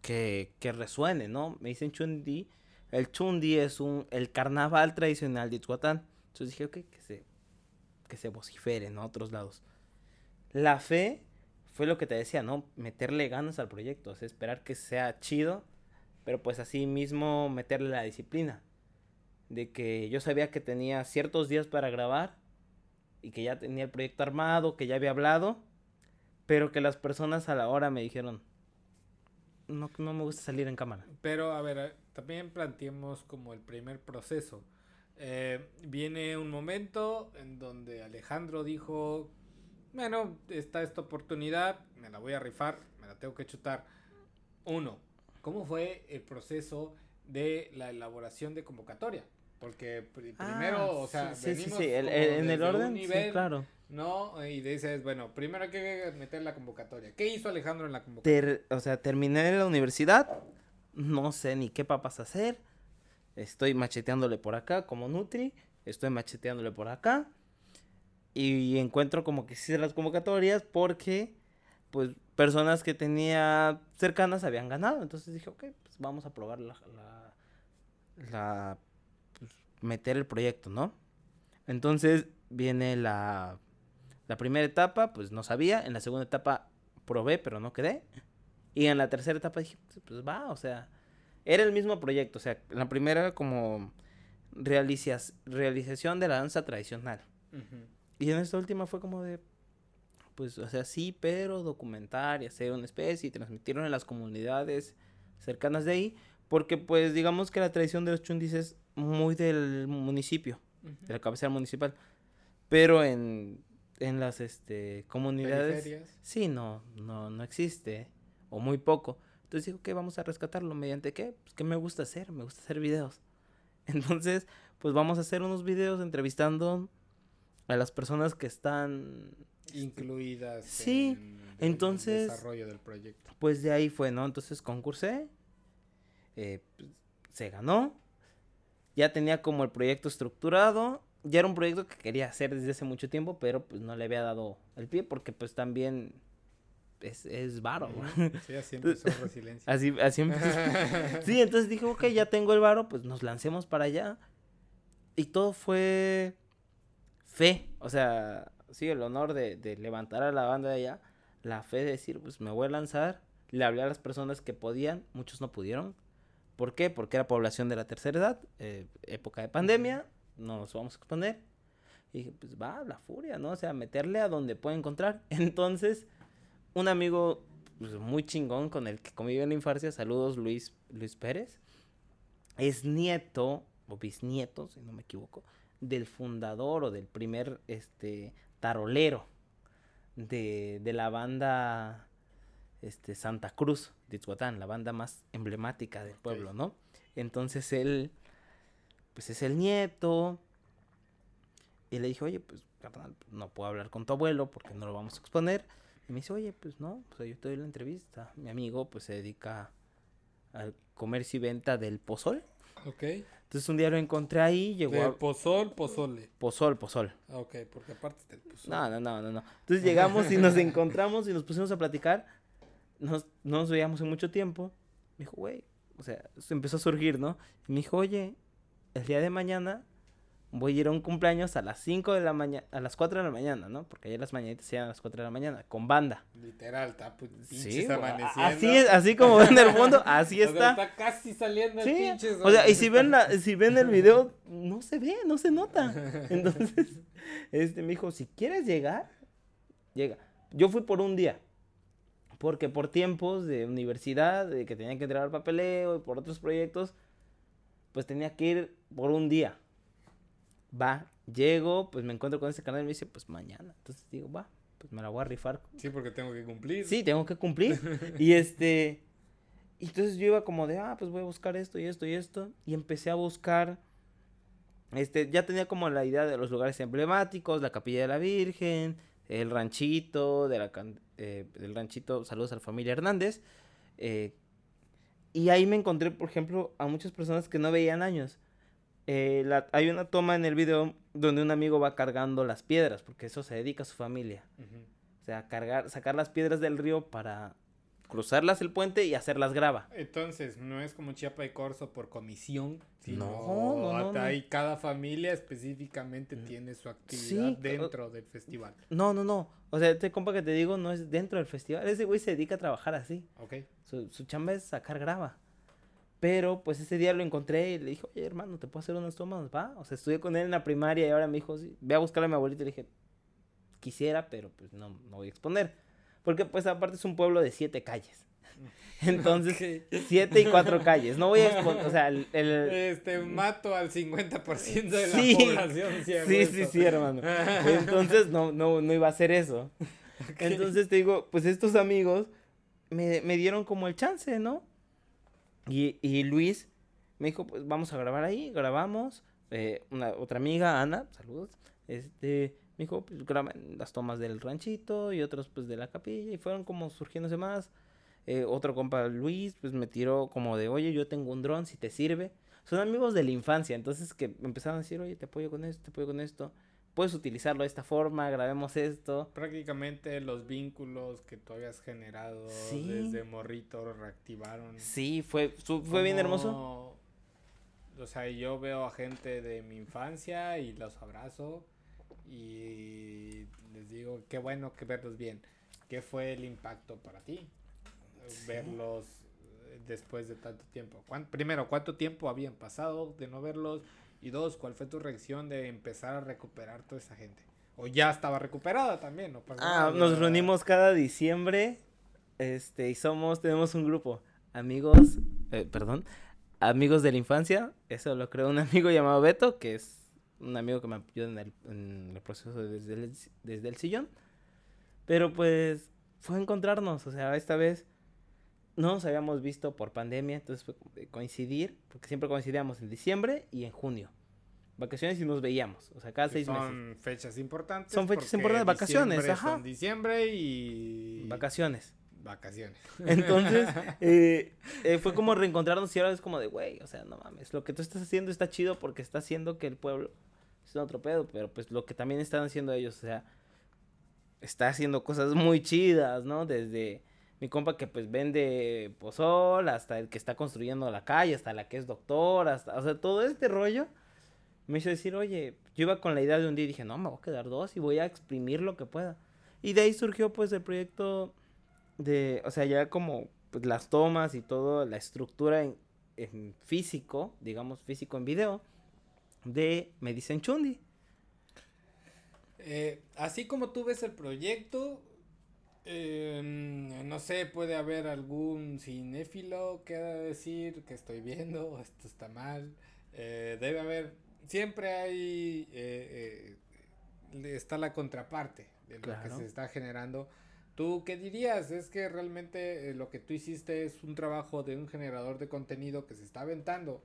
que, que resuene, ¿no? Me dicen Chundi. El Chundi es un, el carnaval tradicional de Ituatán. Entonces dije, ok, que se, que se vocifere, ¿no? A otros lados. La fe fue lo que te decía, ¿no? Meterle ganas al proyecto, o sea, esperar que sea chido, pero pues así mismo meterle la disciplina. De que yo sabía que tenía ciertos días para grabar y que ya tenía el proyecto armado, que ya había hablado, pero que las personas a la hora me dijeron, no, no me gusta salir en cámara. Pero, a ver, también planteemos como el primer proceso. Eh, viene un momento en donde Alejandro dijo, bueno, está esta oportunidad, me la voy a rifar, me la tengo que chutar. Uno, ¿cómo fue el proceso de la elaboración de convocatoria? Porque pr- primero, Ah, o sea, sí, sí, sí, venimos sí, el- el- en el orden, sí, nivel, claro. ¿no? Y dices, bueno, primero hay que meter la convocatoria. ¿Qué hizo Alejandro en la convocatoria? Ter- o sea, terminé la universidad, no sé ni qué papas hacer. Estoy macheteándole por acá como Nutri, estoy macheteándole por acá. Y encuentro como que sí las convocatorias porque, pues, personas que tenía cercanas habían ganado. Entonces dije, ok, pues vamos a probar la, la, pues, meter el proyecto, ¿no? Entonces viene la, la primera etapa, pues no sabía. En la segunda etapa probé, pero no quedé. Y en la tercera etapa dije, pues, pues va, o sea, era el mismo proyecto. O sea, la primera era como realización de la danza tradicional. Ujú. Y en esta última fue como de, pues, o sea, sí, pero documentar y hacer una especie y transmitirlo en las comunidades cercanas de ahí. Porque, pues, digamos que la tradición de los chundis es muy del municipio, de la cabecera municipal. Pero en, en las este, comunidades... Periferias. Sí, no, no, no existe. O muy poco. Entonces digo que vamos a rescatarlo. ¿Mediante qué? Pues que me gusta hacer. Me gusta hacer videos. Entonces, pues vamos a hacer unos videos entrevistando a las personas que están. incluidas Sí, en el entonces- desarrollo del proyecto. Pues de ahí fue, ¿no? Entonces concursé. eh, pues, se ganó. Ya tenía como el proyecto estructurado. Ya era un proyecto que quería hacer desde hace mucho tiempo, pero pues no le había dado el pie porque pues también es, es varo. Sí, así empezó resiliencia. Así, así empezó. Sí, entonces dije, ok, ya tengo el varo, pues nos lancemos para allá. Y todo fue fe. O sea, sí, el honor de, de levantar a la banda de allá. La fe de decir, pues me voy a lanzar. Le hablé a las personas que podían, muchos no pudieron. ¿Por qué? Porque era población de la tercera edad, eh, época de pandemia, no nos vamos a exponer. Y dije, pues va, la furia, ¿no? O sea, meterle a donde pueda encontrar. Entonces, un amigo pues, muy chingón con el que conviví en la infancia, saludos Luis, Luis Pérez, es nieto, o bisnieto, si no me equivoco, del fundador o del primer este, tarolero de, de la banda este, Santa Cruz de Ituatán, la banda más emblemática del pueblo, ¿no? Entonces él, pues es el nieto. Y le dije, oye, pues, carnal, no puedo hablar con tu abuelo porque no lo vamos a exponer. Y me dice, oye, pues no, pues yo te doy la entrevista. Mi amigo, pues se dedica al comercio y venta del pozol. Ok. Entonces un día lo encontré ahí, llegó De a... pozol, pozole. Pozol, pozol. Ah, Ok, porque aparte del pozol. No, no, no, no, no. Entonces llegamos y nos encontramos y nos pusimos a platicar. Nos, no nos veíamos en mucho tiempo. Me dijo, güey, o sea, se empezó a surgir, ¿no? Y me dijo, oye, el día de mañana voy a ir a un cumpleaños a las 5 de la mañana, a las 4 de la mañana, ¿no? Porque ayer las mañanitas se iban a las 4 de la mañana, con banda. Literal, está pues, Sí, amaneciendo. así es, así como ven el fondo, así O sea, está. está casi saliendo el Sí, pinche o sea, y si ven, la, si ven el video, no se ve, no se nota. Entonces, este, me dijo, si quieres llegar, llega. Yo fui por un día, porque por tiempos de universidad, de que tenía que entregar papeleo y por otros proyectos, pues tenía que ir por un día. Va, llego, pues me encuentro con ese canal y me dice, pues mañana. Entonces digo, va, pues me la voy a rifar Sí, porque tengo que cumplir. Sí, tengo que cumplir. y este. Y entonces yo iba como de, ah, pues voy a buscar esto y esto y esto. Y empecé a buscar. Este, ya tenía como la idea de los lugares emblemáticos, la capilla de la Virgen, el ranchito, de la can- eh, del ranchito, saludos a la familia Hernández. eh, y ahí me encontré, por ejemplo, a muchas personas que no veían años. Eh, la- hay una toma en el video donde un amigo va cargando las piedras, porque eso se dedica a su familia. O sea, cargar, sacar las piedras del río para cruzarlas el puente y hacerlas grava. Entonces, no es como Chiapa y Corso por comisión, sino No, no, no, no. ahí cada familia específicamente tiene su actividad Sí, dentro del festival. No, no, no. O sea, este compa que te digo no es dentro del festival. Ese güey se dedica a trabajar así. ¿Ok? Su, su chamba es sacar grava. Pero pues ese día lo encontré y le dije, oye hermano, ¿te puedo hacer unos tomas? Va. O sea, estudié con él en la primaria y ahora me dijo, sí, ve a buscarle a mi abuelito. Y le dije, quisiera, pero pues no, no voy a exponer. Porque pues aparte es un pueblo de siete calles. Entonces, siete y cuatro calles. No voy a exponer, o sea, el... el- Este, mato al 50% de la Sí, población. si Sí, sí, sí, hermano. Entonces no, no, no iba a hacer eso. Entonces te digo, pues estos amigos me, me dieron como el chance, ¿no? Y, Luis me dijo, pues vamos a grabar ahí, grabamos. Eh, una otra amiga, Ana, saludos. Este, me dijo, pues graben las tomas del ranchito y otros pues de la capilla y fueron como surgiéndose más. Eh, otro compa Luis, pues me tiró como de, oye, yo tengo un dron, si te sirve. Son amigos de la infancia, entonces que empezaron a decir, oye, te apoyo con esto, te apoyo con esto. Puedes utilizarlo de esta forma, grabemos esto. Prácticamente los vínculos que tú habías generado Sí. desde morrito reactivaron. Sí, fue, su- fue bien hermoso. O sea, yo veo a gente de mi infancia y los abrazo y les digo, qué bueno que verlos bien. ¿Qué fue el impacto para ti? Verlos después de tanto tiempo. ¿Cuán- primero, ¿cuánto tiempo habían pasado de no verlos? Y dos, ¿cuál fue tu reacción de empezar a recuperar toda esa gente? O ya estaba recuperada también, no pasa Ah, nada. nos reunimos cada diciembre. Este, y somos, tenemos un grupo. Amigos, eh, perdón, amigos de la infancia. Eso lo creó un amigo llamado Beto, que es un amigo que me ayuda en el, en el proceso desde el, desde el sillón. Pero pues fue encontrarnos, o sea, esta vez no nos habíamos visto por pandemia, entonces fue coincidir, porque siempre coincidíamos en diciembre y en junio. Vacaciones y nos veíamos, o sea, cada Que seis meses. son fechas importantes. Son fechas importantes, vacaciones, ajá. son diciembre y. Vacaciones. Vacaciones. Entonces, eh, eh, fue como reencontrarnos y ahora es como de, güey, o sea, no mames, lo que tú estás haciendo está chido porque está haciendo que el pueblo es otro pedo, pero pues lo que también están haciendo ellos, o sea, está haciendo cosas muy chidas, ¿no? Desde mi compa que pues vende pozol, hasta el que está construyendo la calle, hasta la que es doctor, hasta, o sea, todo este rollo me hizo decir, oye, yo iba con la idea de un día y dije, no, me voy a quedar dos y voy a exprimir lo que pueda. Y de ahí surgió pues el proyecto de, o sea, ya como pues, las tomas y todo, la estructura en, físico, digamos físico en video, de Me dicen Chundi. Eh, así como tú ves el proyecto, eh, no sé, puede haber algún cinéfilo que decir que estoy viendo, esto está mal. Eh, debe haber, siempre hay, eh, eh, está la contraparte de lo que se está generando. ¿Tú qué dirías? Es que realmente lo que tú hiciste es un trabajo de un generador de contenido que se está aventando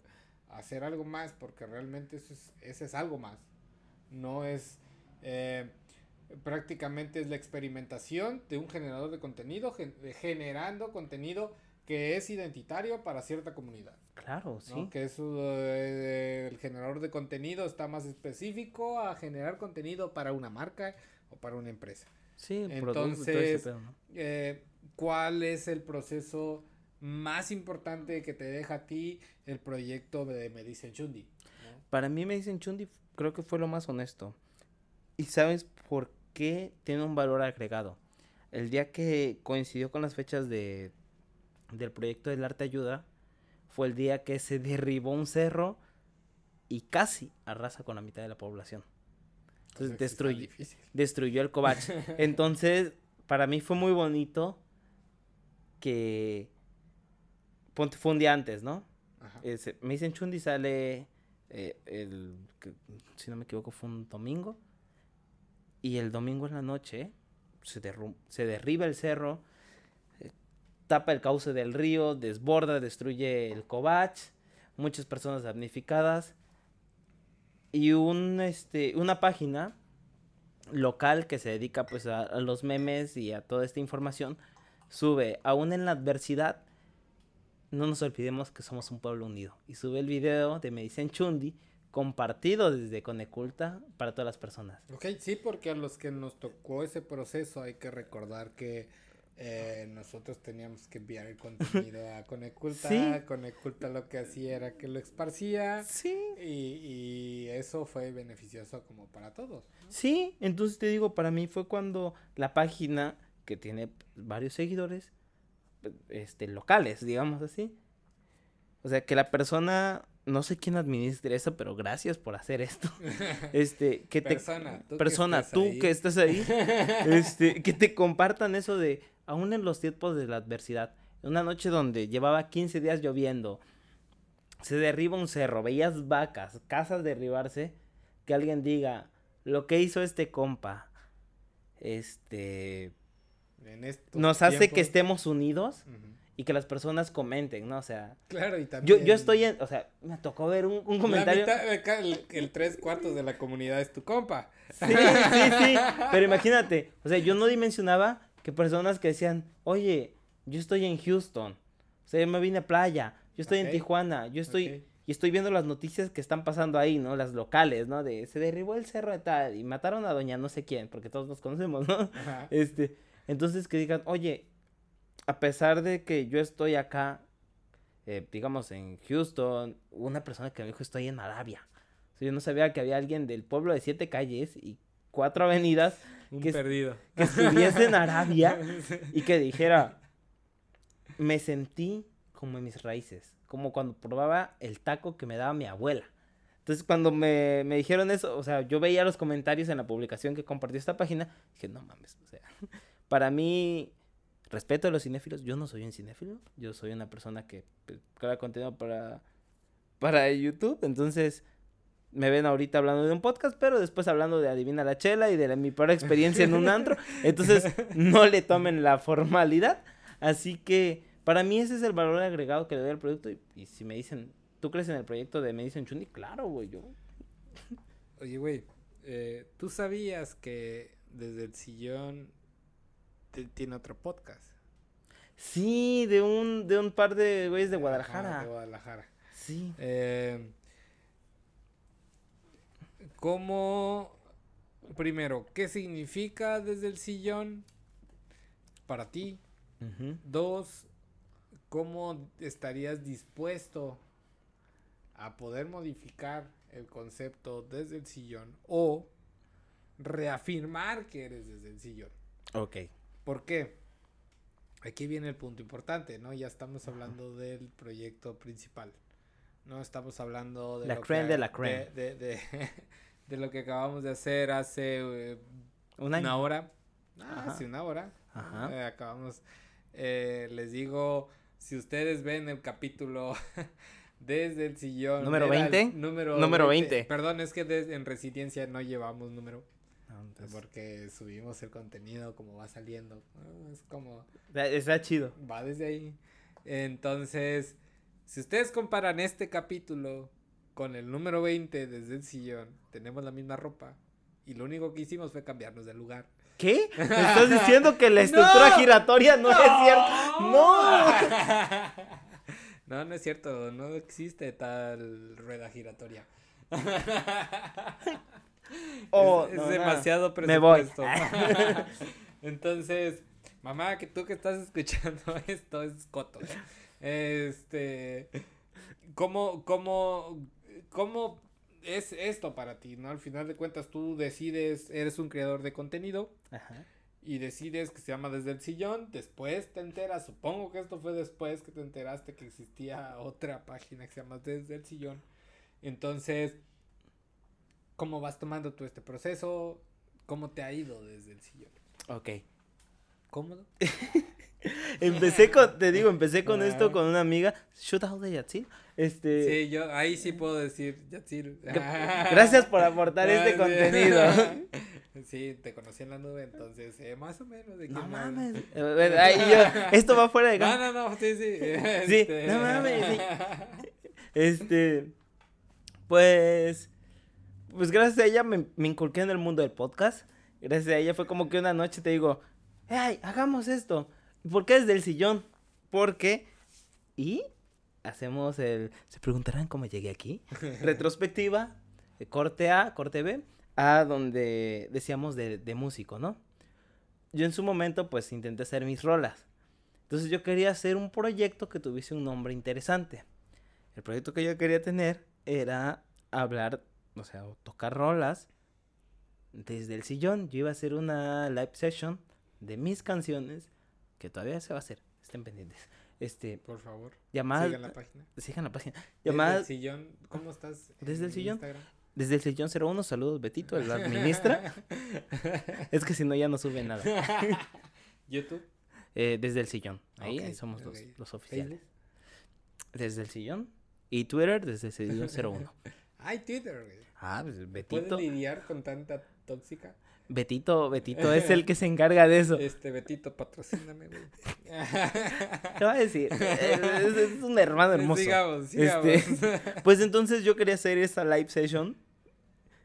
a hacer algo más, porque realmente eso es, ese es algo más. No es eh, prácticamente es la experimentación de un generador de contenido gen- generando contenido que es identitario para cierta comunidad. Claro, ¿no? sí. Que eso, eh, el generador de contenido está más específico a generar contenido para una marca o para una empresa. Sí, Entonces, pedo, ¿no? eh, ¿cuál es el proceso más importante que te deja a ti el proyecto de Me Dicen Chundi? ¿no? Para mí Me dicen Chundi creo que fue lo más honesto. ¿Y sabes por qué tiene un valor agregado? El día que coincidió con las fechas de, del proyecto del arte ayuda, fue el día que se derribó un cerro y casi arrasa con la mitad de la población. Entonces destruyó, el Covach. Entonces, para mí fue muy bonito que... Fue un día antes, ¿no? Me dicen Chundi sale eh, el que, si no me equivoco fue un domingo y el domingo en la noche se, se derriba el cerro eh, tapa el cauce del río desborda destruye el covach muchas personas damnificadas y un este una página local que se dedica pues a, a los memes y a toda esta información sube aún en la adversidad no nos olvidemos que somos un pueblo unido. Y sube el video de Me dicen Chundi, compartido desde Coneculta para todas las personas. Ok, sí, porque a los que nos tocó ese proceso hay que recordar que eh, nosotros teníamos que enviar el contenido a Coneculta. Sí. Coneculta lo que hacía era que lo esparcía. Sí. Y, y eso fue beneficioso como para todos. Sí, entonces te digo, para mí fue cuando la página, que tiene varios seguidores, este, locales, digamos así. O sea, que la persona, no sé quién administre eso, pero gracias por hacer esto. Este, que te... Persona, tú que persona, estás tú ahí. que estás ahí, este, que te compartan eso de, aún en los tiempos de la adversidad, una noche donde llevaba 15 días lloviendo, se derriba un cerro, veías vacas, casas derribarse, que alguien diga, lo que hizo este compa, este, En nos hace que estemos unidos. Y que las personas comenten, ¿no? O sea, Claro, y yo, también. yo estoy en, o sea, me tocó ver un, un comentario. La mitad, acá el, el tres cuartos de la comunidad es tu compa. Sí, sí, sí. Pero imagínate, o sea, yo no dimensionaba que personas que decían, oye, yo estoy en Houston, o sea, yo me vine a playa, yo estoy en Tijuana, yo estoy, y estoy viendo las noticias que están pasando ahí, ¿no? Las locales, ¿no? De se derribó el cerro de tal y mataron a doña no sé quién, porque todos nos conocemos, ¿no? Ajá. Este, entonces que digan, oye, a pesar de que yo estoy acá, eh, digamos en Houston, una persona que me dijo estoy en Arabia. O sea, yo no sabía que había alguien del pueblo de siete calles y cuatro avenidas Un que perdido. que estuviese en Arabia y que dijera, me sentí como en mis raíces, como cuando probaba el taco que me daba mi abuela. Entonces cuando me, me dijeron eso, o sea, yo veía los comentarios en la publicación que compartió esta página, dije, no mames, o sea, para mí, respeto a los cinéfilos, yo no soy un cinéfilo, yo soy una persona que pues, crea contenido para, para YouTube, entonces me ven ahorita hablando de un podcast, pero después hablando de Adivina la Chela y de la- mi peor experiencia en un antro. Entonces, no le tomen la formalidad. Así que, para mí ese es el valor agregado que le doy al producto. Y, y si me dicen, ¿tú crees en el proyecto de Medicine Chundi? Claro, güey, yo. Oye, güey, eh, ¿tú sabías que desde el sillón tiene otro podcast? Sí, de un, de un par de güeyes de Guadalajara. de Guadalajara. Sí. Eh, ¿Cómo, primero, qué significa desde el sillón para ti? Dos, ¿cómo estarías dispuesto a poder modificar el concepto desde el sillón o reafirmar que eres desde el sillón? Ok. ¿Por qué? Aquí viene el punto importante, ¿no? Ya estamos hablando del proyecto principal. No estamos hablando de La lo que- de la crème. De, de- de- de lo que acabamos de hacer hace eh, Un año. una hora. Ah, hace una hora. Ajá. Eh, acabamos. eh, les digo, si ustedes ven el capítulo desde el sillón. ¿Número era el 20? Número, Número 20. Perdón, es que des- en residencia no llevamos número. Porque subimos el contenido como va saliendo. ¿no? Es como, está- chido. va desde ahí. Entonces, si ustedes comparan este capítulo con el número 20 desde el sillón, tenemos la misma ropa. Y lo único que hicimos fue cambiarnos de lugar. ¿Qué? ¿Me estás diciendo que la estructura ¡No! giratoria no, es cierto? ¡No! No, no es cierto. No existe tal rueda giratoria. Oh, es, no, demasiado Me voy. presupuesto. Entonces, mamá, que tú que estás escuchando esto es coto. Este, ¿cómo, cómo, cómo es esto para ti, no? Al final de cuentas tú decides, eres un creador de contenido Ajá. y decides que se llama Desde el Sillón, después te enteras, supongo que esto fue después que te enteraste que existía otra página que se llama Desde el Sillón. Entonces, ¿cómo vas tomando tú este proceso? ¿Cómo te ha ido desde el sillón? Ok. ¿Cómodo? Empecé con, te digo, empecé con esto con una amiga, Shootout de Yatsil. Este, Sí, yo ahí sí puedo decir, gra- gracias por aportar este sí. contenido. Sí, te conocí en la nube, entonces, eh, más o menos de No mames. Bueno, ahí yo- esto va fuera de No, no, no, sí, sí. Sí, este- no mames, sí. Este, pues, pues gracias a ella me, me inculqué en el mundo del podcast. Gracias a ella fue como que una noche te digo, ay, hagamos esto. ¿Y por qué desde el sillón? Porque, y hacemos el, se preguntarán cómo llegué aquí. Retrospectiva, eh, corte A, corte B, a donde decíamos de, de músico, ¿no? yo en su momento pues intenté hacer mis rolas. Entonces yo quería hacer un proyecto que tuviese un nombre interesante. El proyecto que yo quería tener era hablar, o sea, tocar rolas desde el sillón. Yo iba a hacer una live session de mis canciones que todavía se va a hacer. Estén pendientes. Este, Por favor, sigan la página. sigan la página. Desde Llamada el sillón, ¿cómo estás? Desde el sillón. Instagram? desde el sillón 01, saludos Betito, el administra. es que si no ya no sube nada. YouTube. Eh, desde el sillón. Ahí, somos los, ok. los oficiales. Desde el sillón. Y Twitter desde el sillón 01. Ay, Twitter, güey. Ah, pues ¿Puedes Betito. lidiar con tanta tóxica? Betito, Betito es el que se encarga de eso. Este, Betito, patrocíname, güey. Te va a decir. Es, es un hermano hermoso. Sigamos, sigamos. Este, pues entonces yo quería hacer esta live session.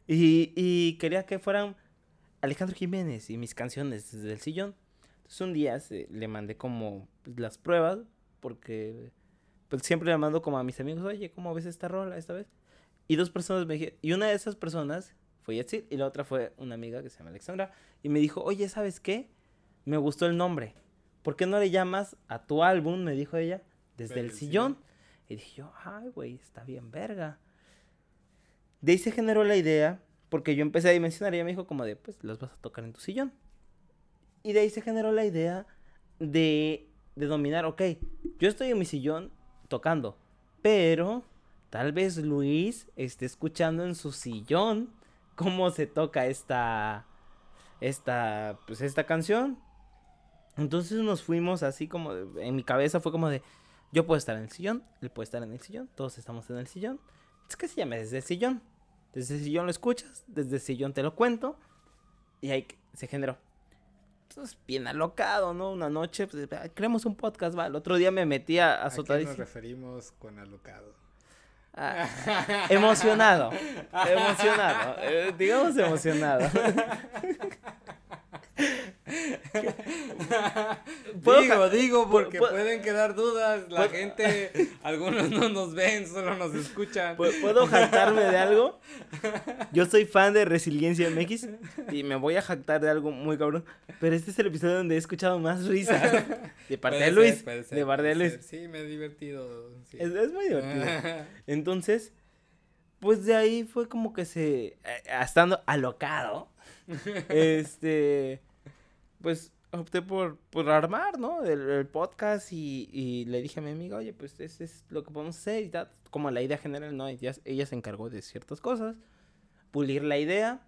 Y, y quería que fueran Alejandro Jiménez y mis canciones desde el sillón. Entonces un día se- le mandé como pues, las pruebas. Porque pues siempre le mando como a mis amigos, oye, ¿cómo ves esta rola esta vez? Y dos personas me dijeron, y una de esas personas fue Yetsil y la otra fue una amiga que se llama Alexandra. Y me dijo, oye, ¿sabes qué? Me gustó el nombre. ¿Por qué no le llamas a tu álbum? Me dijo ella, desde el sillón. Y dije yo, ay, güey, está bien verga. De ahí se generó la idea, porque yo empecé a dimensionar y ella me dijo como de, pues, las vas a tocar en tu sillón. Y de ahí se generó la idea de, de dominar, ok, yo estoy en mi sillón tocando, pero tal vez Luis esté escuchando en su sillón cómo se toca esta, esta, pues, esta canción. Entonces nos fuimos así como, de- en mi cabeza fue como de, yo puedo estar en el sillón, él puede estar en el sillón, todos estamos en el sillón. Es que se llama desde el sillón. Desde el sillón lo escuchas, desde el sillón te lo cuento. Y ahí se generó. Entonces, bien alocado, ¿no? Una noche, pues, "Ah, creemos un podcast, va. El otro día me metí a, a ¿A qué nos referimos con alocado? Ah, emocionado. Emocionado. eh, digamos emocionado. Puedo digo, digo, porque puedo- pueden quedar dudas. La puedo- gente, algunos no nos ven, solo nos escuchan. ¿Pu- ¿Puedo jactarme de algo? Yo soy fan de Resiliencia MX y me voy a jactar de algo muy cabrón. Pero este es el episodio donde he escuchado más risas. De parte de Luis. ser, puede ser, de parte de Luis. ser. Sí, me he divertido. sí. Es, es muy divertido. Entonces, pues de ahí fue como que se. eh, estando alocado. este. Pues opté por, por armar, ¿no? El, el podcast y, y le dije a mi amiga, oye, pues este es lo que podemos hacer y tal. Como la idea general, ¿no? Ella, ella se encargó de ciertas cosas. Pulir la idea.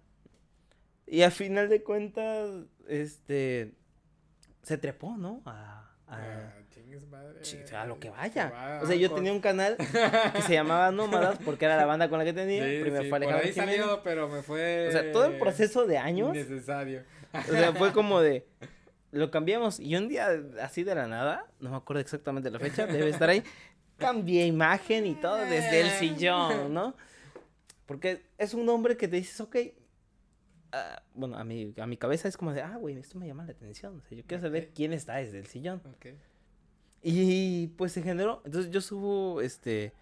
Y al final de cuentas, este. Se trepó, ¿no? A. a- Ah, madre. A lo que vaya. va o sea, yo con- tenía un canal que se llamaba Nómadas porque era la banda con la que tenía. Sí, Primero sí, fue Alejandro salió, pero me fue. O sea, todo el proceso de años, Innecesario. O sea, fue como de lo cambiamos y un día así de la nada, no me acuerdo exactamente la fecha, debe estar ahí. Cambié imagen y todo desde el sillón, ¿no? Porque es un nombre que te dices, ok. ah, bueno, a mi, a mi cabeza es como de, ah, güey, esto me llama la atención. O sea, yo quiero saber Ok. quién está desde el sillón. Y pues se generó. Entonces yo subo este.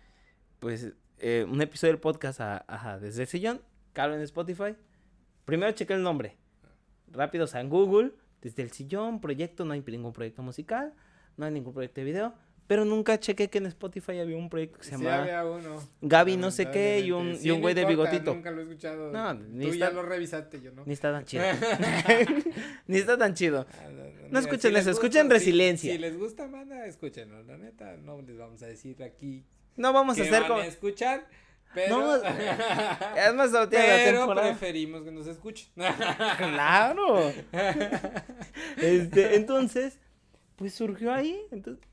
Pues eh, un episodio del podcast a, ajá, desde el sillón. Calo en Spotify. Primero chequé el nombre. Rápido, o sea, en Google. Desde el sillón, proyecto. No hay ningún proyecto musical. No hay ningún proyecto de video. Pero nunca chequé que en Spotify había un proyecto que se Sí llamaba había uno. Gaby no sé qué y un, y un güey de bigotito. Nunca lo he escuchado. No, ni Tú ya está- lo revisaste, yo no. Ni está tan chido. Ni está tan chido. Ah, no, no, No mira, escuchen eso, escuchen si- Resiliencia. Si, les gusta, manda, escúchenlo. La neta, no les vamos a decir aquí No vamos a hacer van como. a escuchar, pero... No, es más, tiene la pero temporada. preferimos que nos escuchen. Claro. Este, entonces, pues surgió ahí. Entonces,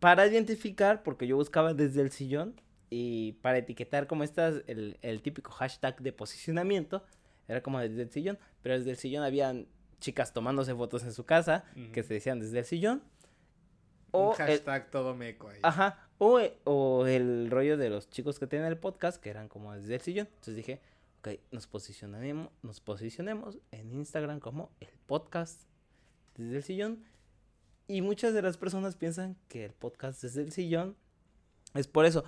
para identificar, porque yo buscaba desde el sillón y para etiquetar como estas, el, el típico hashtag de posicionamiento, era como desde el sillón, pero desde el sillón habían chicas tomándose fotos en su casa que se decían desde el sillón. Un el, hashtag todo meco ahí. Ajá. O, o el rollo de los chicos que tienen el podcast, que eran como desde el sillón. Entonces dije, ok, nos posicionaremos, nos posicionemos en Instagram como el podcast desde el sillón. Y muchas de las personas piensan que el podcast desde el sillón es por eso.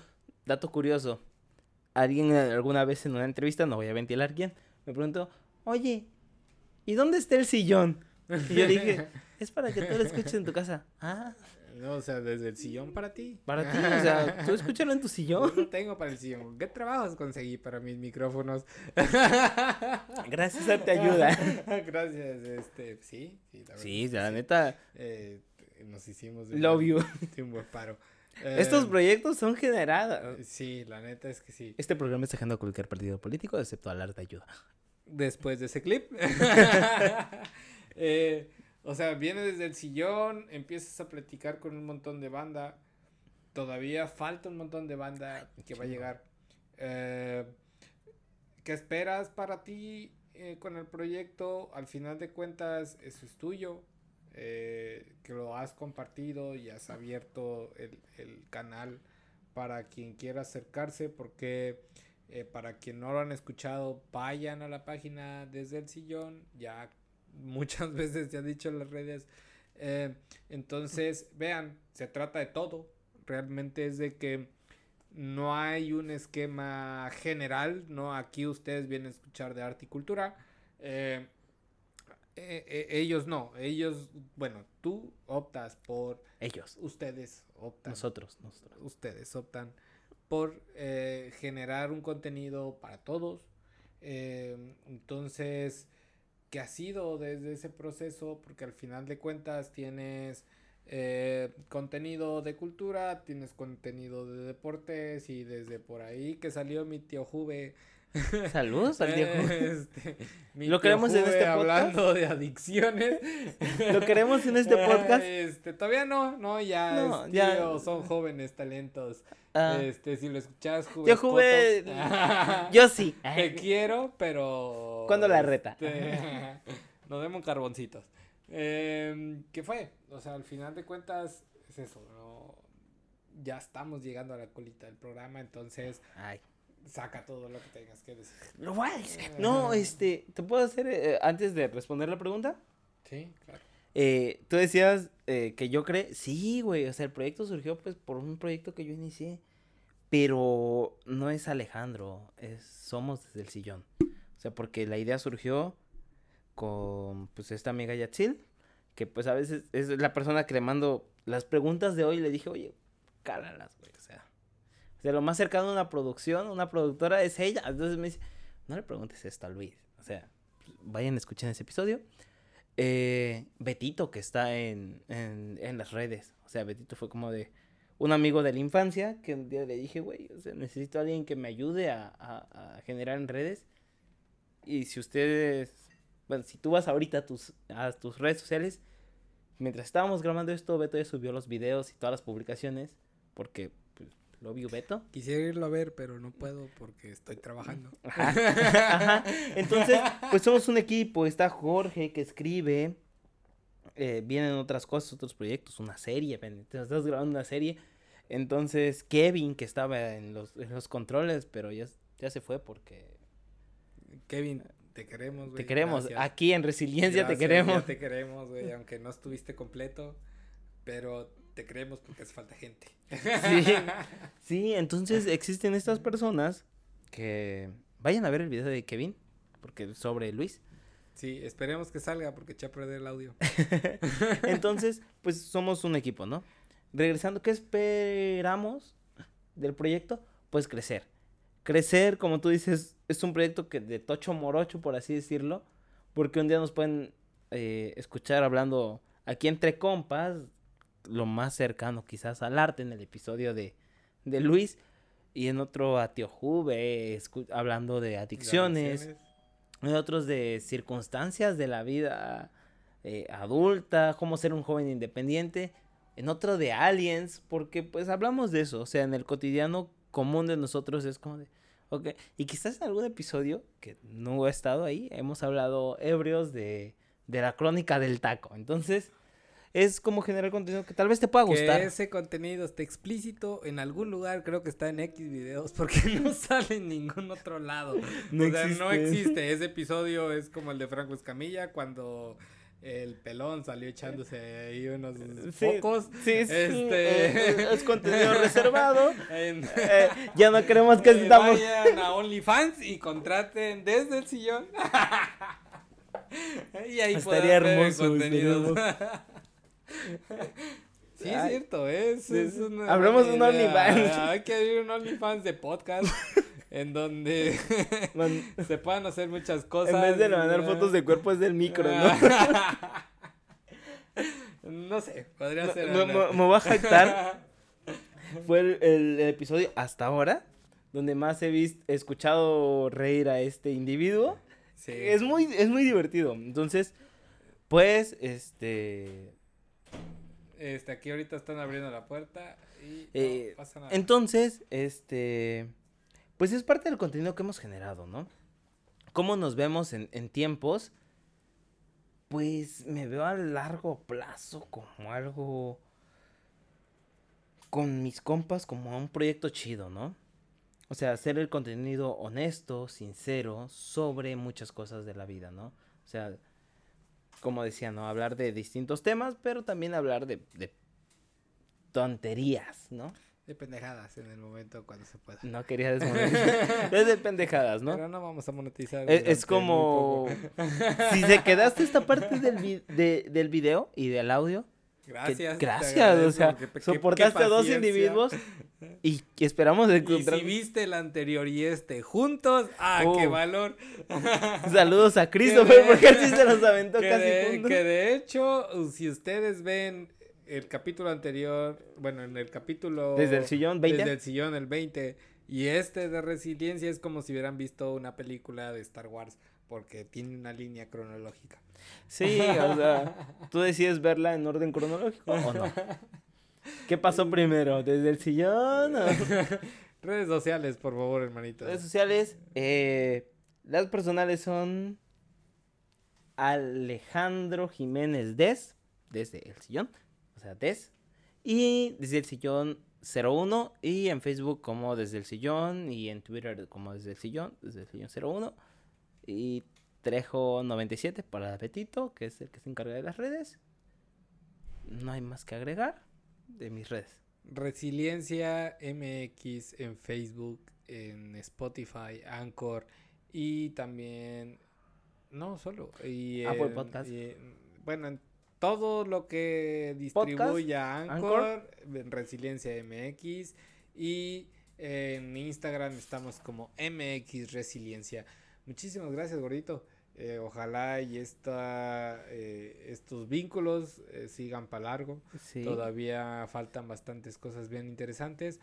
Dato curioso. Alguien alguna vez en una entrevista, no voy a ventilar quién, me preguntó, oye, ¿y dónde está el sillón? Y yo dije, es para que tú lo escuches en tu casa. Ah, No, o sea, desde el sillón para ti. para ti, o sea, tú escúchalo en tu Yo sillón. no tengo para el sillón. ¿Qué trabajos conseguí para mis micrófonos? Gracias a te ayuda. Gracias, este, sí, sí, la verdad. Sí, la neta, Eh, nos hicimos de love un- you. de un buen paro. Estos Eh, proyectos son generados. Sí, la neta es que sí. Este programa es ajeno a cualquier partido político, excepto al arte ayuda. Después de ese clip. Eh, o sea, viene desde el sillón, empiezas a platicar con un montón de banda. Todavía falta un montón de banda que va a llegar. Eh, ¿Qué esperas para ti eh, con el proyecto? Al final de cuentas, eso es tuyo. eh, que lo has compartido y has abierto el, el canal para quien quiera acercarse, porque eh, para quien no lo han escuchado, vayan a la página desde el sillón, ya muchas veces se ha dicho en las redes. Eh, entonces, vean, se trata de todo. Realmente es de que no hay un esquema general, ¿no? Aquí ustedes vienen a escuchar de arte y cultura. eh, eh, ellos no, ellos, bueno, tú optas por, Ellos, ustedes optan nosotros, nosotros. ustedes optan por generar un contenido para todos. Entonces, ¿qué ha sido desde ese proceso? Porque al final de cuentas tienes eh, contenido de cultura, tienes contenido de deportes y desde por ahí que salió mi tío Juve. Saludos al viejo. Este, mi Lo queremos en este podcast. hablando de adicciones. Lo queremos en este podcast. Este, todavía no, no, ya, No, es ya- tío, son jóvenes talentos. Ah, Este, si lo escuchas, Juve, Escoto. yo sí. Te quiero, pero. ¿Cuándo la reta? este, nos demos carboncitos. Em, ¿Qué fue? O sea, al final de cuentas, es eso, ¿no? Ya estamos llegando a la colita del programa, entonces Ay, saca todo lo que tengas que decir. decir. No, este, ¿te puedo hacer eh, antes de responder la pregunta? Sí, claro. Eh, tú decías eh, que yo creé. Sí, güey. O sea, el proyecto surgió pues por un proyecto que yo inicié. Pero no es Alejandro. Es Somos desde el sillón. O sea, porque la idea surgió con pues esta amiga Yatzil. Que pues a veces es la persona que le mando las preguntas de hoy. Y le dije, oye, cálalas, güey. O sea, lo más cercano a una producción, una productora es ella. Entonces me dice, no le preguntes esto a Luis. O sea, vayan a escuchar ese episodio. Eh, Betito, que está en, en, en las redes. O sea, Betito fue como de un amigo de la infancia que un día le dije, güey, o sea, necesito a alguien que me ayude a, a- a generar en redes. Y si ustedes, bueno, si tú vas ahorita a tus, a tus redes sociales, mientras estábamos grabando esto, Beto ya subió los videos y todas las publicaciones, porque lo vio Beto. Quisiera irlo a ver, pero no puedo porque estoy trabajando. Ajá, ajá. Entonces, pues somos un equipo. Está Jorge que escribe. eh, vienen otras cosas, otros proyectos, una serie. ven, te Estás grabando una serie. Entonces, Kevin que estaba en los, en los controles, pero ya, ya se fue porque Kevin, te queremos, güey. te queremos. gracias. Aquí en Resiliencia te queremos. te queremos, güey, aunque no estuviste completo, pero te queremos porque hace falta gente. Sí, sí, entonces existen estas personas que vayan a ver el video de Kevin, porque sobre Luis. Sí, esperemos que salga porque eché a perder el audio. Entonces, pues somos un equipo, ¿no? Regresando, ¿qué esperamos del proyecto? Pues crecer. Crecer, como tú dices, es un proyecto que de tocho morocho, por así decirlo, porque un día nos pueden eh, escuchar hablando aquí entre compas, lo más cercano quizás al arte en el episodio de, de Luis, y en otro a Tío Juve, hablando de adicciones, en otros de circunstancias de la vida eh, adulta, cómo ser un joven independiente, en otro de aliens, porque pues hablamos de eso, o sea, en el cotidiano común de nosotros es como de, ok, y quizás en algún episodio que no he estado ahí, hemos hablado ebrios de, de la crónica del taco, entonces es como generar contenido que tal vez te pueda gustar. Que ese contenido esté explícito en algún lugar, creo que está en X videos, porque no sale en ningún otro lado. No o sea, no existe. existe. Ese episodio es como el de Franco Escamilla cuando el pelón salió echándose ahí unos Sí, focos. sí, sí, Este- eh, es contenido reservado. En- Eh, ya no queremos que Eh, estamos... Vayan a OnlyFans y contraten desde el sillón. Y ahí Estaría hermoso, contenido. Sí, es cierto, es, sí, es una Abramos buena un. OnlyFans. Hay que abrir un OnlyFans de podcast en donde Man- se puedan hacer muchas cosas. en vez de mandar ¿no? fotos de cuerpo es del micro, ¿no? no sé, podría ser. Me, una- me- me voy a jactar. Fue el, el- el episodio hasta ahora donde más he visto, escuchado reír a este individuo. Sí. Es muy, es muy divertido. Entonces, pues, este. Este, aquí ahorita están abriendo la puerta y no Eh, pasa nada. Entonces, este. Pues es parte del contenido que hemos generado, ¿no? ¿Cómo nos vemos en, en tiempos? Pues me veo a largo plazo como algo. Con mis compas, como un proyecto chido, ¿no? O sea, hacer el contenido honesto, sincero, sobre muchas cosas de la vida, ¿no? O sea, como decía, ¿no? Hablar de distintos temas, pero también hablar de, de tonterías, ¿no? De pendejadas en el momento cuando se pueda. No quería desmonetizar. es de pendejadas, ¿no? Pero no vamos a monetizar. Es, como... si se quedaste esta parte del, vi- de- del video y del audio, Gracias. gracias, o sea, soportaste a dos individuos y esperamos Y encontrar... si viste el anterior y este juntos, ¡ah, qué valor! Saludos a Christopher porque él sí se los aventó que, casi de, juntos. que de hecho, si ustedes ven el capítulo anterior, bueno, en el capítulo... Desde el sillón 20. Desde el sillón, el 20. Y este de resiliencia es como si hubieran visto una película de Star Wars, porque tiene una línea cronológica. Sí, o sea, tú decides verla en orden cronológico o no. ¿Qué pasó primero? ¿Desde el sillón? o- Redes sociales, por favor, hermanito. Redes sociales, eh, las personales son Alejandro Jiménez Des, desde el sillón, o sea, Des, y desde el sillón 01, y en Facebook como desde el sillón, y en Twitter como desde el sillón, desde el sillón 01, y Trejo97 para Betito, que es el que se encarga de las redes. No hay más que agregar de mis redes. Resiliencia MX en Facebook, en Spotify, Anchor y también no solo y Apple en- Podcast. y en- bueno en todo lo que Podcast, distribuya Anchor. Anchor, en Resiliencia MX y en Instagram estamos como MX Resiliencia. Muchísimas gracias, gordito. Eh, ojalá y esta, eh, estos vínculos eh, sigan para largo. Sí. Todavía faltan bastantes cosas bien interesantes.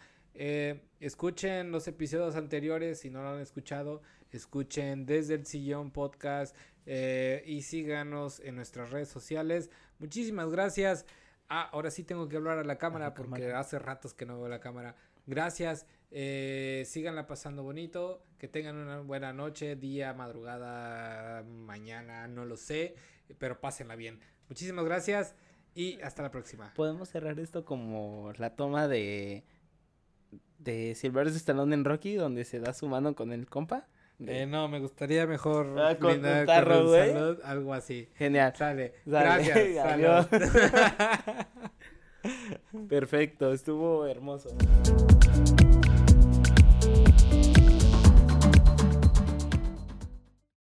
Escuchen los episodios anteriores si no lo han escuchado. Escuchen desde el sillón podcast y síganos en nuestras redes sociales. Muchísimas gracias. Ah, ahora sí tengo que hablar a la cámara la porque cámara. hace ratos que no veo la cámara. Gracias. Eh, síganla pasando bonito. Que tengan una buena noche, día, madrugada, mañana, no lo sé. Pero pásenla bien. Muchísimas gracias y hasta la próxima. Podemos cerrar esto como la toma de de Silvestre Stallone en Rocky donde se da su mano con el compa. De- Eh, no, me gustaría mejor Ah, con un tarro, güey. salud, algo así. Genial. Sale. Sale. Gracias. Perfecto, estuvo hermoso.